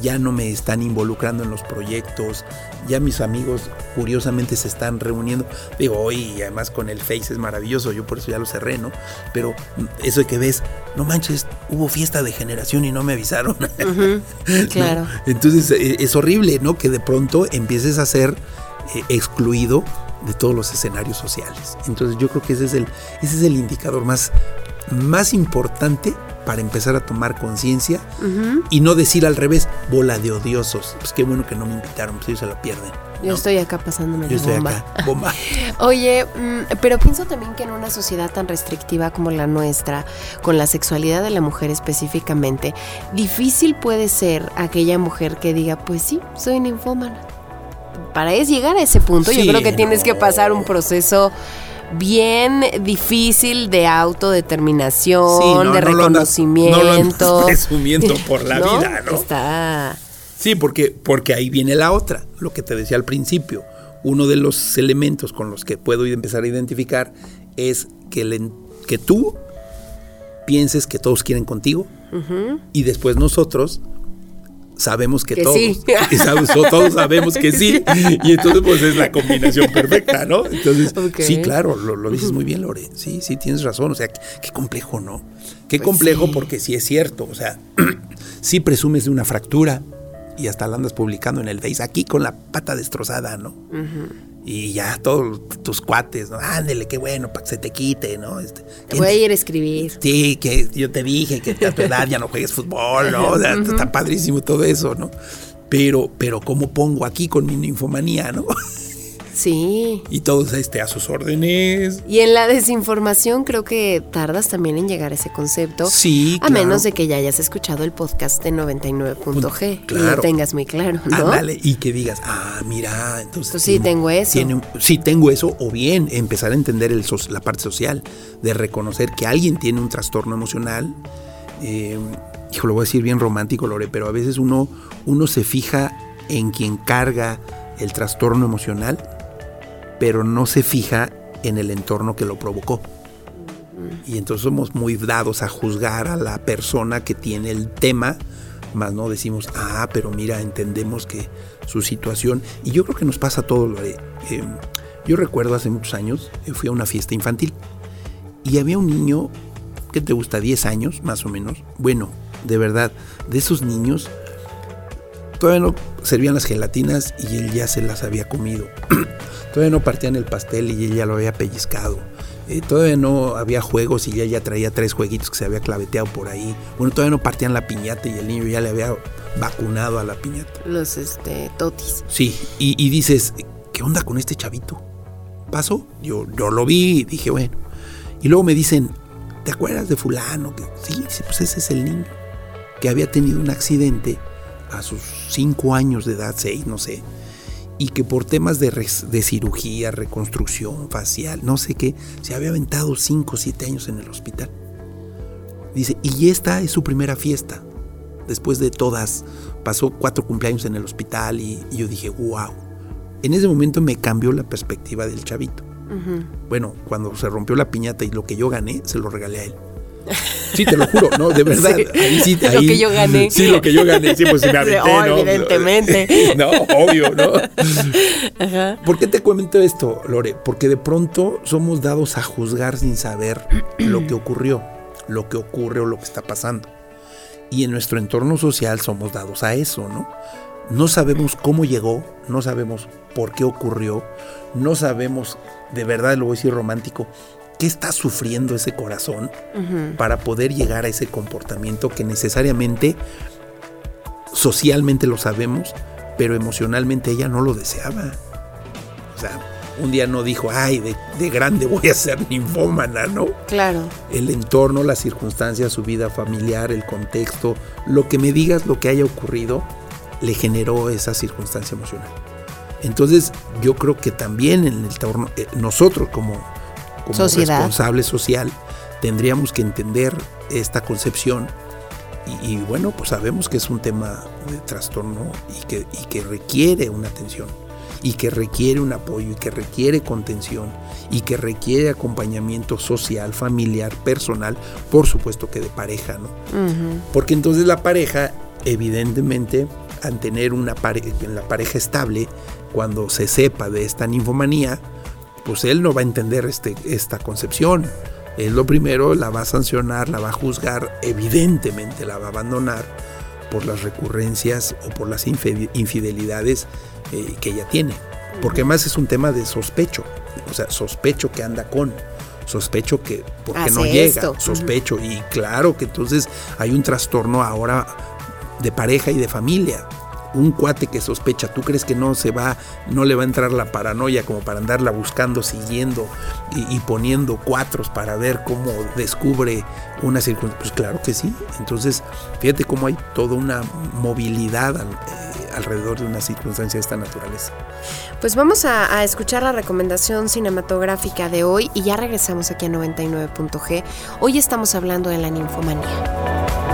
ya no me están involucrando en los proyectos, ya mis amigos curiosamente se están reuniendo. Digo, hoy además con el Face es maravilloso, yo por eso ya lo cerré, ¿no? Pero eso de que ves, no manches, hubo fiesta de generación y no me avisaron. claro. Entonces e, es horrible, ¿no? Que de pronto empieces a ser eh, excluido de todos los escenarios sociales. Entonces yo creo que ese es el, ese es el indicador más, más importante para empezar a tomar conciencia y no decir al revés, bola de odiosos. Pues qué bueno que no me invitaron, pues ellos se la pierden. Yo estoy acá pasándome Yo estoy bomba. acá, bomba. Oye, mm, pero pienso también que en una sociedad tan restrictiva como la nuestra, con la sexualidad de la mujer específicamente, difícil puede ser aquella mujer que diga, pues sí, soy ninfómana. Para es llegar a ese punto, yo creo que tienes que pasar un proceso bien difícil de autodeterminación, Sí, no, de no lo andas- reconocimiento. no lo andas presumiendo por la vida, ¿no? Está. Sí, porque, porque ahí viene la otra, lo que te decía al principio. Uno de los elementos con los que puedo empezar a identificar es que, el en- que tú pienses que todos quieren contigo y después nosotros sabemos que, Que todos, sí. y sabes- todos sabemos que sí y entonces pues es la combinación perfecta, ¿no? Entonces, sí, claro, lo, lo dices muy bien, Lore. Sí, sí, tienes razón. O sea, qué, qué complejo, ¿no? Qué Pues complejo sí. porque sí es cierto. O sea, sí presumes de una fractura y hasta la andas publicando en el Face aquí con la pata destrozada, ¿no? Y ya todos tus cuates, ¿no? Ándele, qué bueno, para que se te quite, ¿no? Este, Te voy a ir a escribir. Sí, que yo te dije que a tu edad ya no juegues fútbol, ¿no? O sea, está padrísimo todo eso, ¿no? Pero, pero ¿cómo pongo aquí con mi ninfomanía, no? Sí. Y todos este, a sus órdenes. Y en la desinformación creo que tardas también en llegar a ese concepto. Sí, A claro. menos de que ya hayas escuchado el podcast de 99.g y lo Claro. tengas muy claro, ¿no? Ándale, y que digas, ah, mira, entonces. Pues sí, tengo eso. tiene sí, tengo eso, o bien empezar a entender el la parte social, de reconocer que alguien tiene un trastorno emocional. Eh, hijo, lo voy a decir bien romántico, Lore, pero a veces uno, uno se fija en quien carga el trastorno emocional, pero no se fija en el entorno que lo provocó. Y entonces somos muy dados a juzgar a la persona que tiene el tema, más no decimos, ah, pero mira, entendemos que su situación, y yo creo que nos pasa a todos. Lore. Eh, yo recuerdo hace muchos años, eh, fui a una fiesta infantil y había un niño, que te gusta? 10 años, más o menos. Bueno, de verdad, de esos niños, todavía no servían las gelatinas y él ya se las había comido. todavía no partían el pastel y él ya lo había pellizcado. Eh, todavía no había juegos y él ya traía tres jueguitos que se había claveteado por ahí. Bueno, todavía no partían la piñata y el niño ya le había vacunado a la piñata. Los este, totis. Sí, y, y dices, ¿qué onda con este chavito? ¿Pasó? Yo, yo lo vi y dije, bueno. Y luego me dicen, ¿te acuerdas de fulano? Que, sí, sí, pues ese es el niño. Que había tenido un accidente a sus cinco años de edad, seis, no sé. Y que por temas de, res- de cirugía, reconstrucción facial, no sé qué, se había aventado cinco o siete años en el hospital. Dice, y esta es su primera fiesta. Después de todas, pasó cuatro cumpleaños en el hospital y, y yo dije, wow. En ese momento me cambió la perspectiva del chavito. Bueno, cuando se rompió la piñata y lo que yo gané, se lo regalé a él. Sí, te lo juro, no, de verdad. Sí. ahí sí, Lo ahí- que yo gané. Sí, lo que yo gané, sí, pues me aventé, Oh, ¿no? evidentemente. No, obvio, ¿no? ¿Por qué te comento esto, Lore? Porque de pronto somos dados a juzgar sin saber lo que ocurrió, lo que ocurre o lo que está pasando. Y en nuestro entorno social somos dados a eso, ¿no? No sabemos cómo llegó, no sabemos por qué ocurrió, no sabemos, de verdad lo voy a decir romántico, qué está sufriendo ese corazón para poder llegar a ese comportamiento que necesariamente socialmente lo sabemos, pero emocionalmente ella no lo deseaba. O sea, un día no dijo, ay, de, de grande voy a ser ninfómana, ¿no? Claro. El entorno, las circunstancias, su vida familiar, el contexto, lo que me digas, lo que haya ocurrido, le generó esa circunstancia emocional. Entonces, yo creo que también en el entorno, eh, nosotros como, como Sociedad. responsable social, tendríamos que entender esta concepción y, y, bueno, pues sabemos que es un tema de trastorno y que, y que requiere una atención y que requiere un apoyo y que requiere contención y que requiere acompañamiento social, familiar, personal, por supuesto que de pareja, ¿no? Porque entonces la pareja evidentemente, al tener una en la pareja estable, cuando se sepa de esta ninfomanía, pues él no va a entender este, esta concepción. Él lo primero la va a sancionar, la va a juzgar, evidentemente la va a abandonar por las recurrencias o por las infidelidades eh, que ella tiene. Porque además es un tema de sospecho. O sea, sospecho que anda con sospecho que porque no llega, sospecho y claro que entonces hay un trastorno ahora de pareja y de familia. Un cuate que sospecha, ¿tú crees que no se va, no le va a entrar la paranoia como para andarla buscando, siguiendo y, poniendo cuatros para ver cómo descubre una circunstancia? Pues claro que sí. Entonces, fíjate cómo hay toda una movilidad eh, alrededor de una circunstancia de esta naturaleza. Pues vamos a, escuchar la recomendación cinematográfica de hoy y ya regresamos aquí a 99.g. Hoy estamos hablando de la ninfomanía.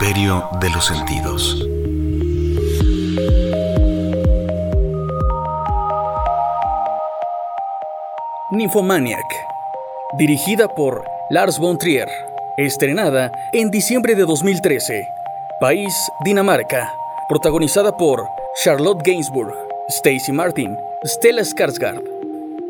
Imperio de los sentidos. Ninfomaniac, dirigida por Lars von Trier, estrenada en diciembre de 2013. País Dinamarca, protagonizada por Charlotte Gainsbourg, Stacy Martin, Stella Skarsgård.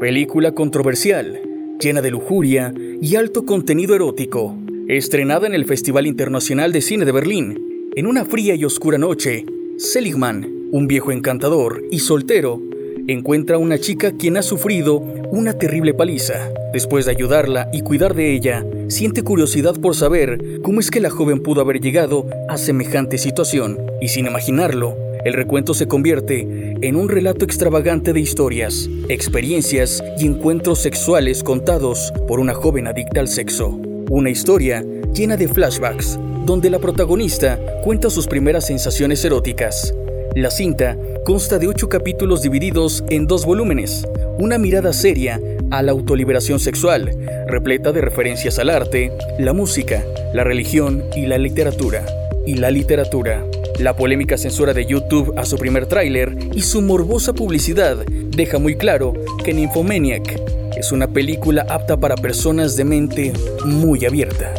Película controversial, llena de lujuria y alto contenido erótico Estrenada en el Festival Internacional de Cine de Berlín, en una fría y oscura noche, Seligman, un viejo encantador y soltero, encuentra a una chica quien ha sufrido una terrible paliza. Después de ayudarla y cuidar de ella, siente curiosidad por saber cómo es que la joven pudo haber llegado a semejante situación, y sin imaginarlo, el recuento se convierte en un relato extravagante de historias, experiencias y encuentros sexuales contados por una joven adicta al sexo. Una historia llena de flashbacks, donde la protagonista cuenta sus primeras sensaciones eróticas. La cinta consta de ocho capítulos divididos en dos volúmenes, una mirada seria a la autoliberación sexual, repleta de referencias al arte, la música, la religión y la literatura. Y la literatura. La polémica censura de YouTube a su primer tráiler y su morbosa publicidad deja muy claro que Nymphomaniac es una película apta para personas de mente muy abierta.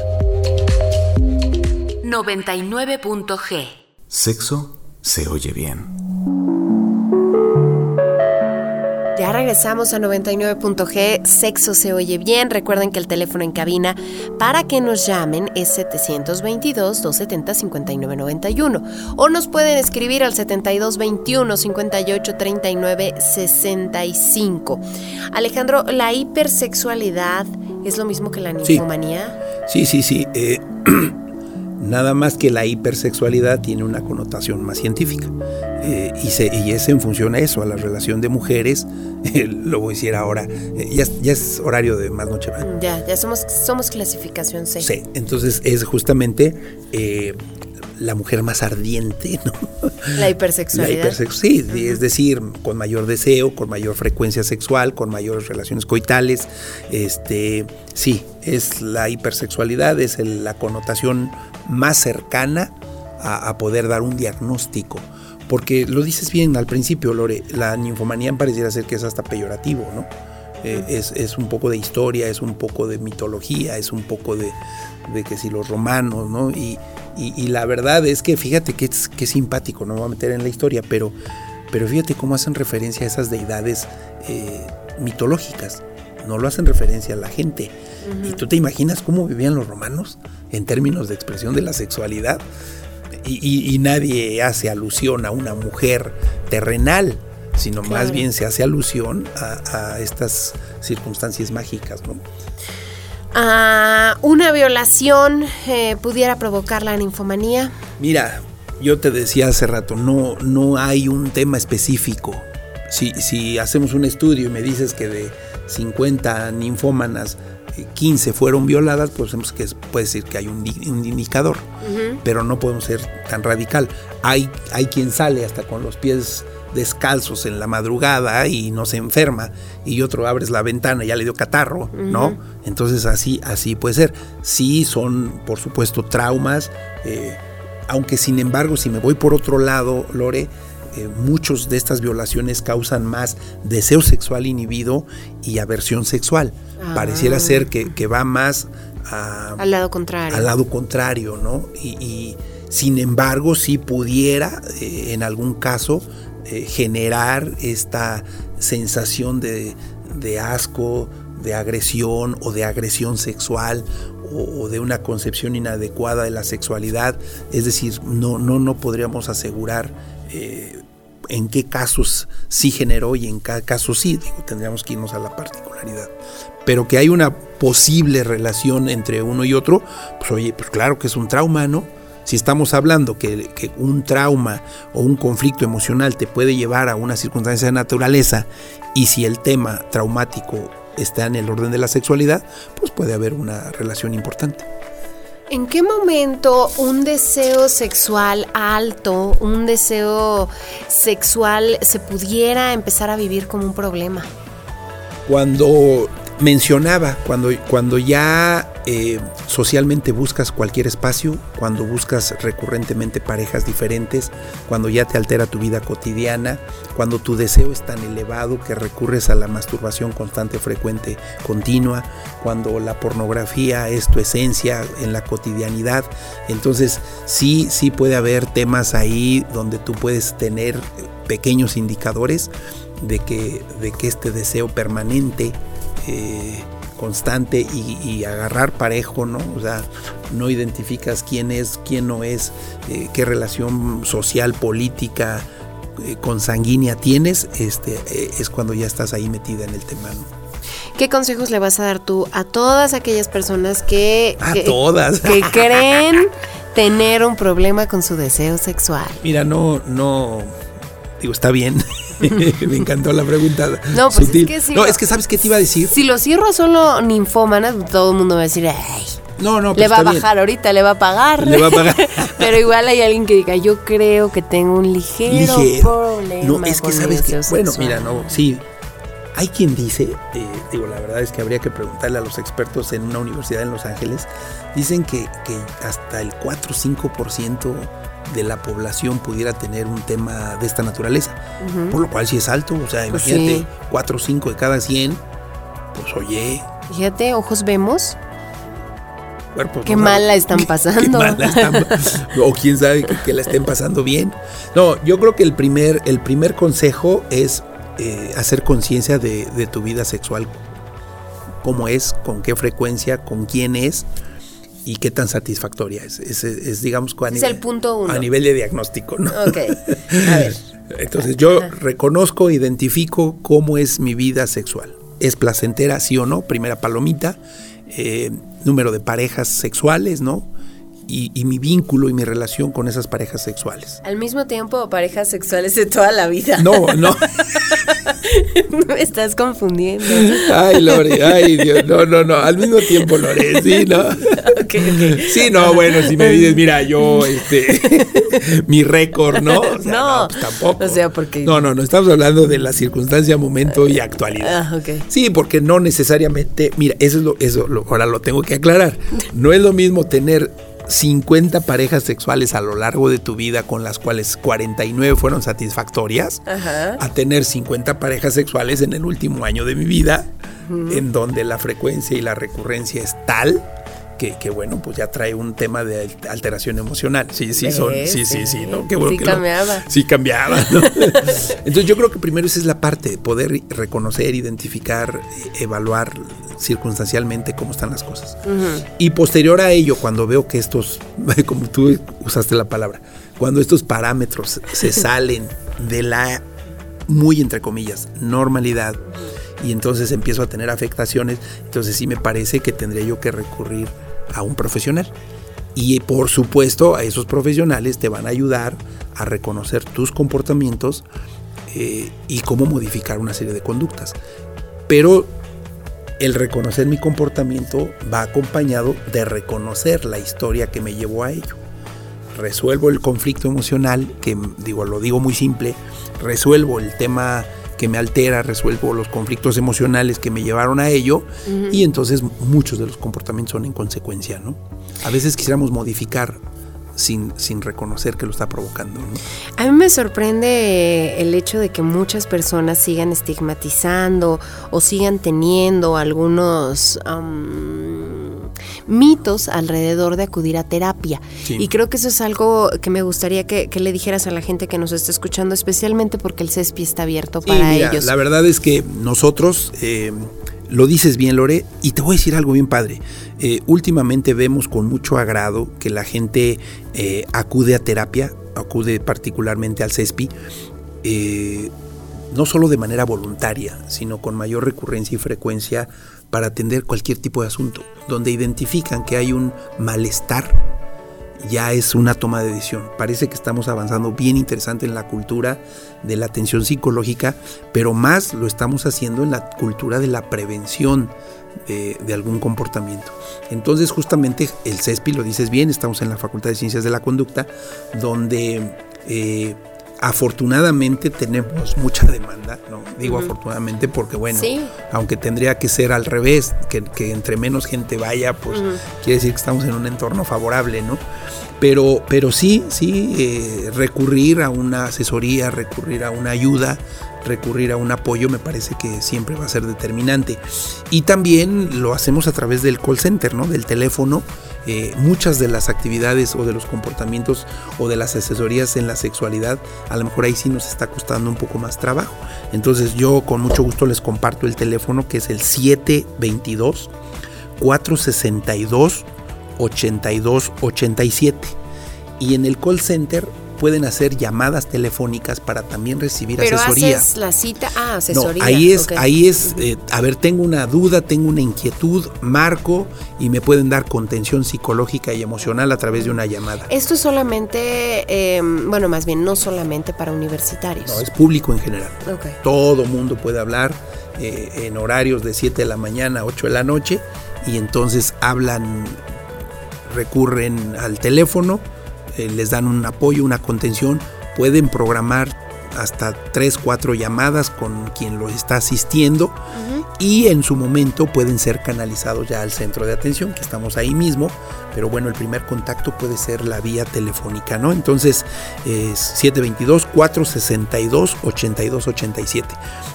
99.g Sexo se oye bien. Ya regresamos a 99.g, sexo se oye bien. Recuerden que el teléfono en cabina para que nos llamen es 722-270-5991 o nos pueden escribir al 7221-5839-65. Alejandro, ¿la hipersexualidad es lo mismo que la ninfomanía? Sí, sí, sí. Eh, Nada más que la hipersexualidad tiene una connotación más científica. Eh, y, se, y, es en función a eso, a la relación de mujeres. lo voy a decir ahora. Eh, ya, ya, es horario de más noche. Ya, ya somos, somos clasificación C. Sí, entonces es justamente eh, la mujer más ardiente, ¿no? La hipersexualidad. sí, es decir, con mayor deseo, con mayor frecuencia sexual, con mayores relaciones coitales. Este, sí, es la hipersexualidad, es la connotación más cercana a, poder dar un diagnóstico. Porque lo dices bien al principio, Lore, la ninfomanía pareciera ser que es hasta peyorativo, ¿no? Eh, es, un poco de historia, es un poco de mitología, es un poco de, que si los romanos, ¿no? Y, la verdad es que fíjate que es, que simpático, no me voy a meter en la historia, pero, pero fíjate cómo hacen referencia a esas deidades eh, mitológicas, no lo hacen referencia a la gente. ¿Y tú te imaginas cómo vivían los romanos en términos de expresión de la sexualidad? Y, nadie hace alusión a una mujer terrenal, sino más bien se hace alusión a, estas circunstancias mágicas, ¿no? ¿Una violación eh, pudiera provocar la ninfomanía? Mira, yo te decía hace rato, no, no hay un tema específico. Si, si hacemos un estudio y me dices que de 50 ninfómanas 15 fueron violadas, pues que puede decir que hay un, indicador, pero no podemos ser tan radical. Hay, hay quien sale hasta con los pies descalzos en la madrugada y no se enferma y otro abres la ventana y ya le dio catarro, ¿no? Entonces así, así puede ser. Sí son, por supuesto, traumas, eh, aunque sin embargo, si me voy por otro lado, Lore, eh, muchos de estas violaciones causan más deseo sexual inhibido y aversión sexual. Pareciera ah. ser que, va más al lado contrario. Al lado contrario, ¿no? Y, sin embargo, sí pudiera, eh, en algún caso, eh, generar esta sensación de, de, asco, de agresión o de agresión sexual o, de una concepción inadecuada de la sexualidad. Es decir, no, no, no podríamos asegurar eh, en qué casos sí generó y en qué casos sí, digo, tendríamos que irnos a la particularidad. Pero que hay una posible relación entre uno y otro, pues oye, pues claro que es un trauma, ¿no? Si estamos hablando que, que, un trauma o un conflicto emocional te puede llevar a una circunstancia de naturaleza y si el tema traumático está en el orden de la sexualidad, pues puede haber una relación importante. ¿En qué momento un deseo sexual alto, un deseo sexual se pudiera empezar a vivir como un problema? Cuando mencionaba, cuando, cuando ya eh, socialmente buscas cualquier espacio, cuando buscas recurrentemente parejas diferentes, cuando ya te altera tu vida cotidiana, cuando tu deseo es tan elevado que recurres a la masturbación constante, frecuente, continua, cuando la pornografía es tu esencia en la cotidianidad, entonces sí, sí puede haber temas ahí donde tú puedes tener pequeños indicadores de que, de que este deseo permanente eh, constante y, agarrar parejo, ¿no? O sea, no identificas quién es, quién no es, eh, qué relación social, política, eh, consanguínea tienes, este, es cuando ya estás ahí metida en el tema, ¿no? ¿Qué consejos le vas a dar tú a todas aquellas personas que, a todas. que creen tener un problema con su deseo sexual? Mira, no, no, digo, está bien. Me encantó la pregunta. No, pues es que No, es que sabes qué te iba a decir. Si los cierro solo ninfómanas, todo el mundo va a decir, ay. No, no, Le va a bajar ahorita, le va a pagar. Le va a pagar. Pero igual hay alguien que diga, yo creo que tengo un ligero, problema. No, es que sabes que. Bueno, mira, no, sí. Hay quien dice, eh, digo, la verdad es que habría que preguntarle a los expertos en una universidad en Los Ángeles, dicen que, que hasta el 4 o 5% de la población pudiera tener un tema de esta naturaleza. Por lo cual si es alto, o sea, pues imagínate, 4 o 5 de cada 100, pues oye. Fíjate, ojos vemos. qué mal la están pasando. o quién sabe que, la estén pasando bien. No, yo creo que el primer, el primer consejo es eh, hacer conciencia de, de tu vida sexual. Cómo es, con qué frecuencia, con quién es y qué tan satisfactoria es. Es, digamos, a, nivel, el punto a nivel de diagnóstico. ¿no? Ok, a ver. Entonces yo reconozco, identifico cómo es mi vida sexual. ¿Es placentera, sí o no? Primera palomita. Eh, número de parejas sexuales, ¿no? y, mi vínculo y mi relación con esas parejas sexuales. Al mismo tiempo, parejas sexuales de toda la vida. No, no. Me estás confundiendo. Ay, Lore, ay, Dios, no, no, no, al mismo tiempo, Lore, sí, ¿no? Sí, no, bueno, si me dices, mira, yo, este, mi récord, ¿no? no, pues tampoco. O sea, porque... No, no, no, estamos hablando de la circunstancia, momento y actualidad. Ah, ok. Sí, porque no necesariamente, mira, eso es lo, eso, lo, ahora lo tengo que aclarar. No es lo mismo tener 50 parejas sexuales a lo largo de tu vida, con las cuales 49 fueron satisfactorias, a tener 50 parejas sexuales en el último año de mi vida, en donde la frecuencia y la recurrencia es tal que, bueno, pues ya trae un tema de alteración emocional. Sí, sí, son, sí, sí, sí, ¿no? Qué bueno sí cambiaba. sí cambiaba, Entonces yo creo que primero esa es la parte, poder reconocer, identificar, eh, evaluar circunstancialmente cómo están las cosas. Y posterior a ello, cuando veo que estos, como tú usaste la palabra, cuando estos parámetros se salen de la, muy entre comillas, normalidad, y entonces empiezo a tener afectaciones, entonces sí me parece que tendría yo que recurrir a un profesional. Y por supuesto a esos profesionales te van a ayudar a reconocer tus comportamientos eh, y cómo modificar una serie de conductas. Pero el reconocer mi comportamiento va acompañado de reconocer la historia que me llevó a ello. Resuelvo el conflicto emocional, que digo, lo digo muy simple, resuelvo el tema que me altera, resuelvo los conflictos emocionales que me llevaron a ello y entonces muchos de los comportamientos son en consecuencia, ¿no? A veces quisiéramos modificar sin, sin, reconocer que lo está provocando. A mí me sorprende el hecho de que muchas personas sigan estigmatizando o sigan teniendo algunos mitos alrededor de acudir a terapia. Sí. Y creo que eso es algo que me gustaría que, que le dijeras a la gente que nos está escuchando, especialmente porque el CESPI está abierto Sí, para mira, ellos. La verdad es que nosotros, eh, lo dices bien, Lore, y te voy a decir algo bien padre. Eh, últimamente vemos con mucho agrado que la gente eh, acude a terapia, acude particularmente al CESPI, eh, no solo de manera voluntaria, sino con mayor recurrencia y frecuencia para atender cualquier tipo de asunto, donde identifican que hay un malestar ya es una toma de decisión. Parece que estamos avanzando bien interesante en la cultura de la atención psicológica, pero más lo estamos haciendo en la cultura de la prevención de, algún comportamiento. Entonces justamente el CESPI, lo dices bien, estamos en la Facultad de Ciencias de la Conducta, donde eh, afortunadamente tenemos mucha demanda, ¿no? Digo afortunadamente porque bueno, Sí. aunque tendría que ser al revés, que, que entre menos gente vaya, pues quiere decir que estamos en un entorno favorable, ¿no? Pero, pero sí, sí, eh, recurrir a una asesoría, recurrir a una ayuda, recurrir a un apoyo, me parece que siempre va a ser determinante. Y también lo hacemos a través del call center, ¿no? Del teléfono. Eh, muchas de las actividades o de los comportamientos o de las asesorías en la sexualidad, a lo mejor ahí sí nos está costando un poco más trabajo. Entonces yo con mucho gusto les comparto el teléfono que es el 722 462 8287 y en el call center pueden hacer llamadas telefónicas para también recibir Pero asesoría. haces la cita, ah, No, asesoría. ahí es, ahí es, eh, a ver, tengo una duda, tengo una inquietud, marco y me pueden dar contención psicológica y emocional a través de una llamada. Esto es solamente, eh, bueno, más bien no solamente para universitarios. No, es público en general. Ok. Todo mundo puede hablar eh, en horarios de 7 de la mañana a 8 de la noche y entonces hablan, recurren al teléfono, les dan un apoyo, una contención, pueden programar hasta 3, 4 llamadas con quien lo está asistiendo y en su momento pueden ser canalizados ya al centro de atención, que estamos ahí mismo, pero bueno, el primer contacto puede ser la vía telefónica, ¿no? Entonces, es 722-462-8287.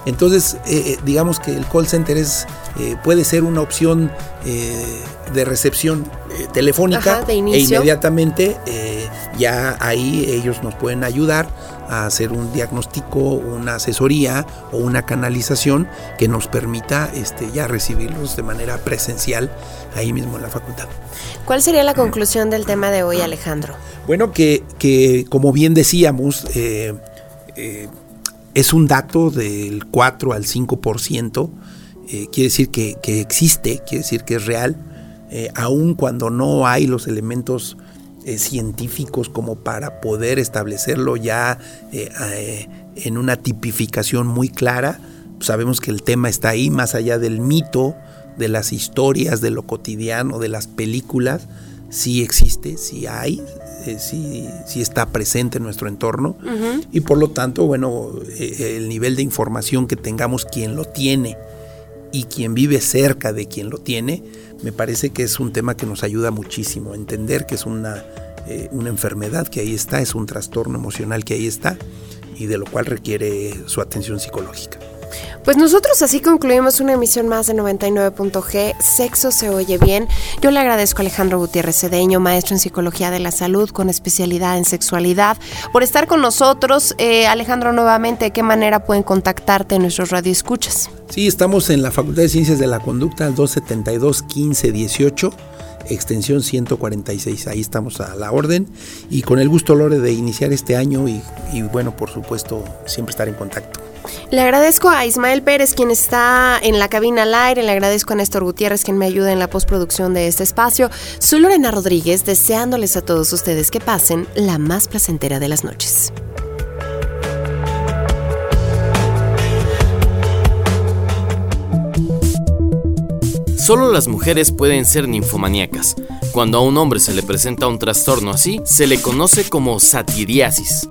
Entonces, eh, eh, digamos que el call center es, eh, puede ser una opción eh, de recepción telefónica Ajá, de e inmediatamente ya ahí ellos nos pueden ayudar a hacer un diagnóstico, una asesoría o una canalización que nos permita este, ya recibirlos de manera presencial ahí mismo en la facultad. ¿Cuál sería la conclusión del tema de hoy, Alejandro? Bueno, que, que como bien decíamos, eh, eh, es un dato del 4 al 5%, eh, quiere decir que, que existe, quiere decir que es real, eh, aun cuando no hay los elementos eh, científicos como para poder establecerlo ya eh, eh, en una tipificación muy clara. Sabemos que el tema está ahí, más allá del mito, de las historias, de lo cotidiano, de las películas, sí existe, sí hay, sí, sí está presente en nuestro entorno y por lo tanto, bueno, el nivel de información que tengamos quien lo tiene y quien vive cerca de quien lo tiene, me parece que es un tema que nos ayuda muchísimo a entender que es una, eh, una enfermedad que ahí está, es un trastorno emocional que ahí está y de lo cual requiere su atención psicológica. Pues nosotros así concluimos una emisión más de 99.g. Sexo se oye bien. Yo le agradezco a Alejandro Gutiérrez Cedeño, maestro en psicología de la salud con especialidad en sexualidad, por estar con nosotros. Eh, Alejandro, nuevamente, ¿de qué manera pueden contactarte en nuestros radioescuchas? Sí, estamos en la Facultad de Ciencias de la Conducta, al 272 15 18 extensión 146. Ahí estamos a la orden y con el gusto, Lore, de iniciar este año y bueno, por supuesto, siempre estar en contacto. Le agradezco a Ismael Pérez, quien está en la cabina al aire. Le agradezco a Néstor Gutiérrez, quien me ayuda en la postproducción de este espacio. Soy Lorena Rodríguez, deseándoles a todos ustedes que pasen la más placentera de las noches. Solo las mujeres pueden ser ninfomaníacas. Cuando a un hombre se le presenta un trastorno así, se le conoce como satiriasis.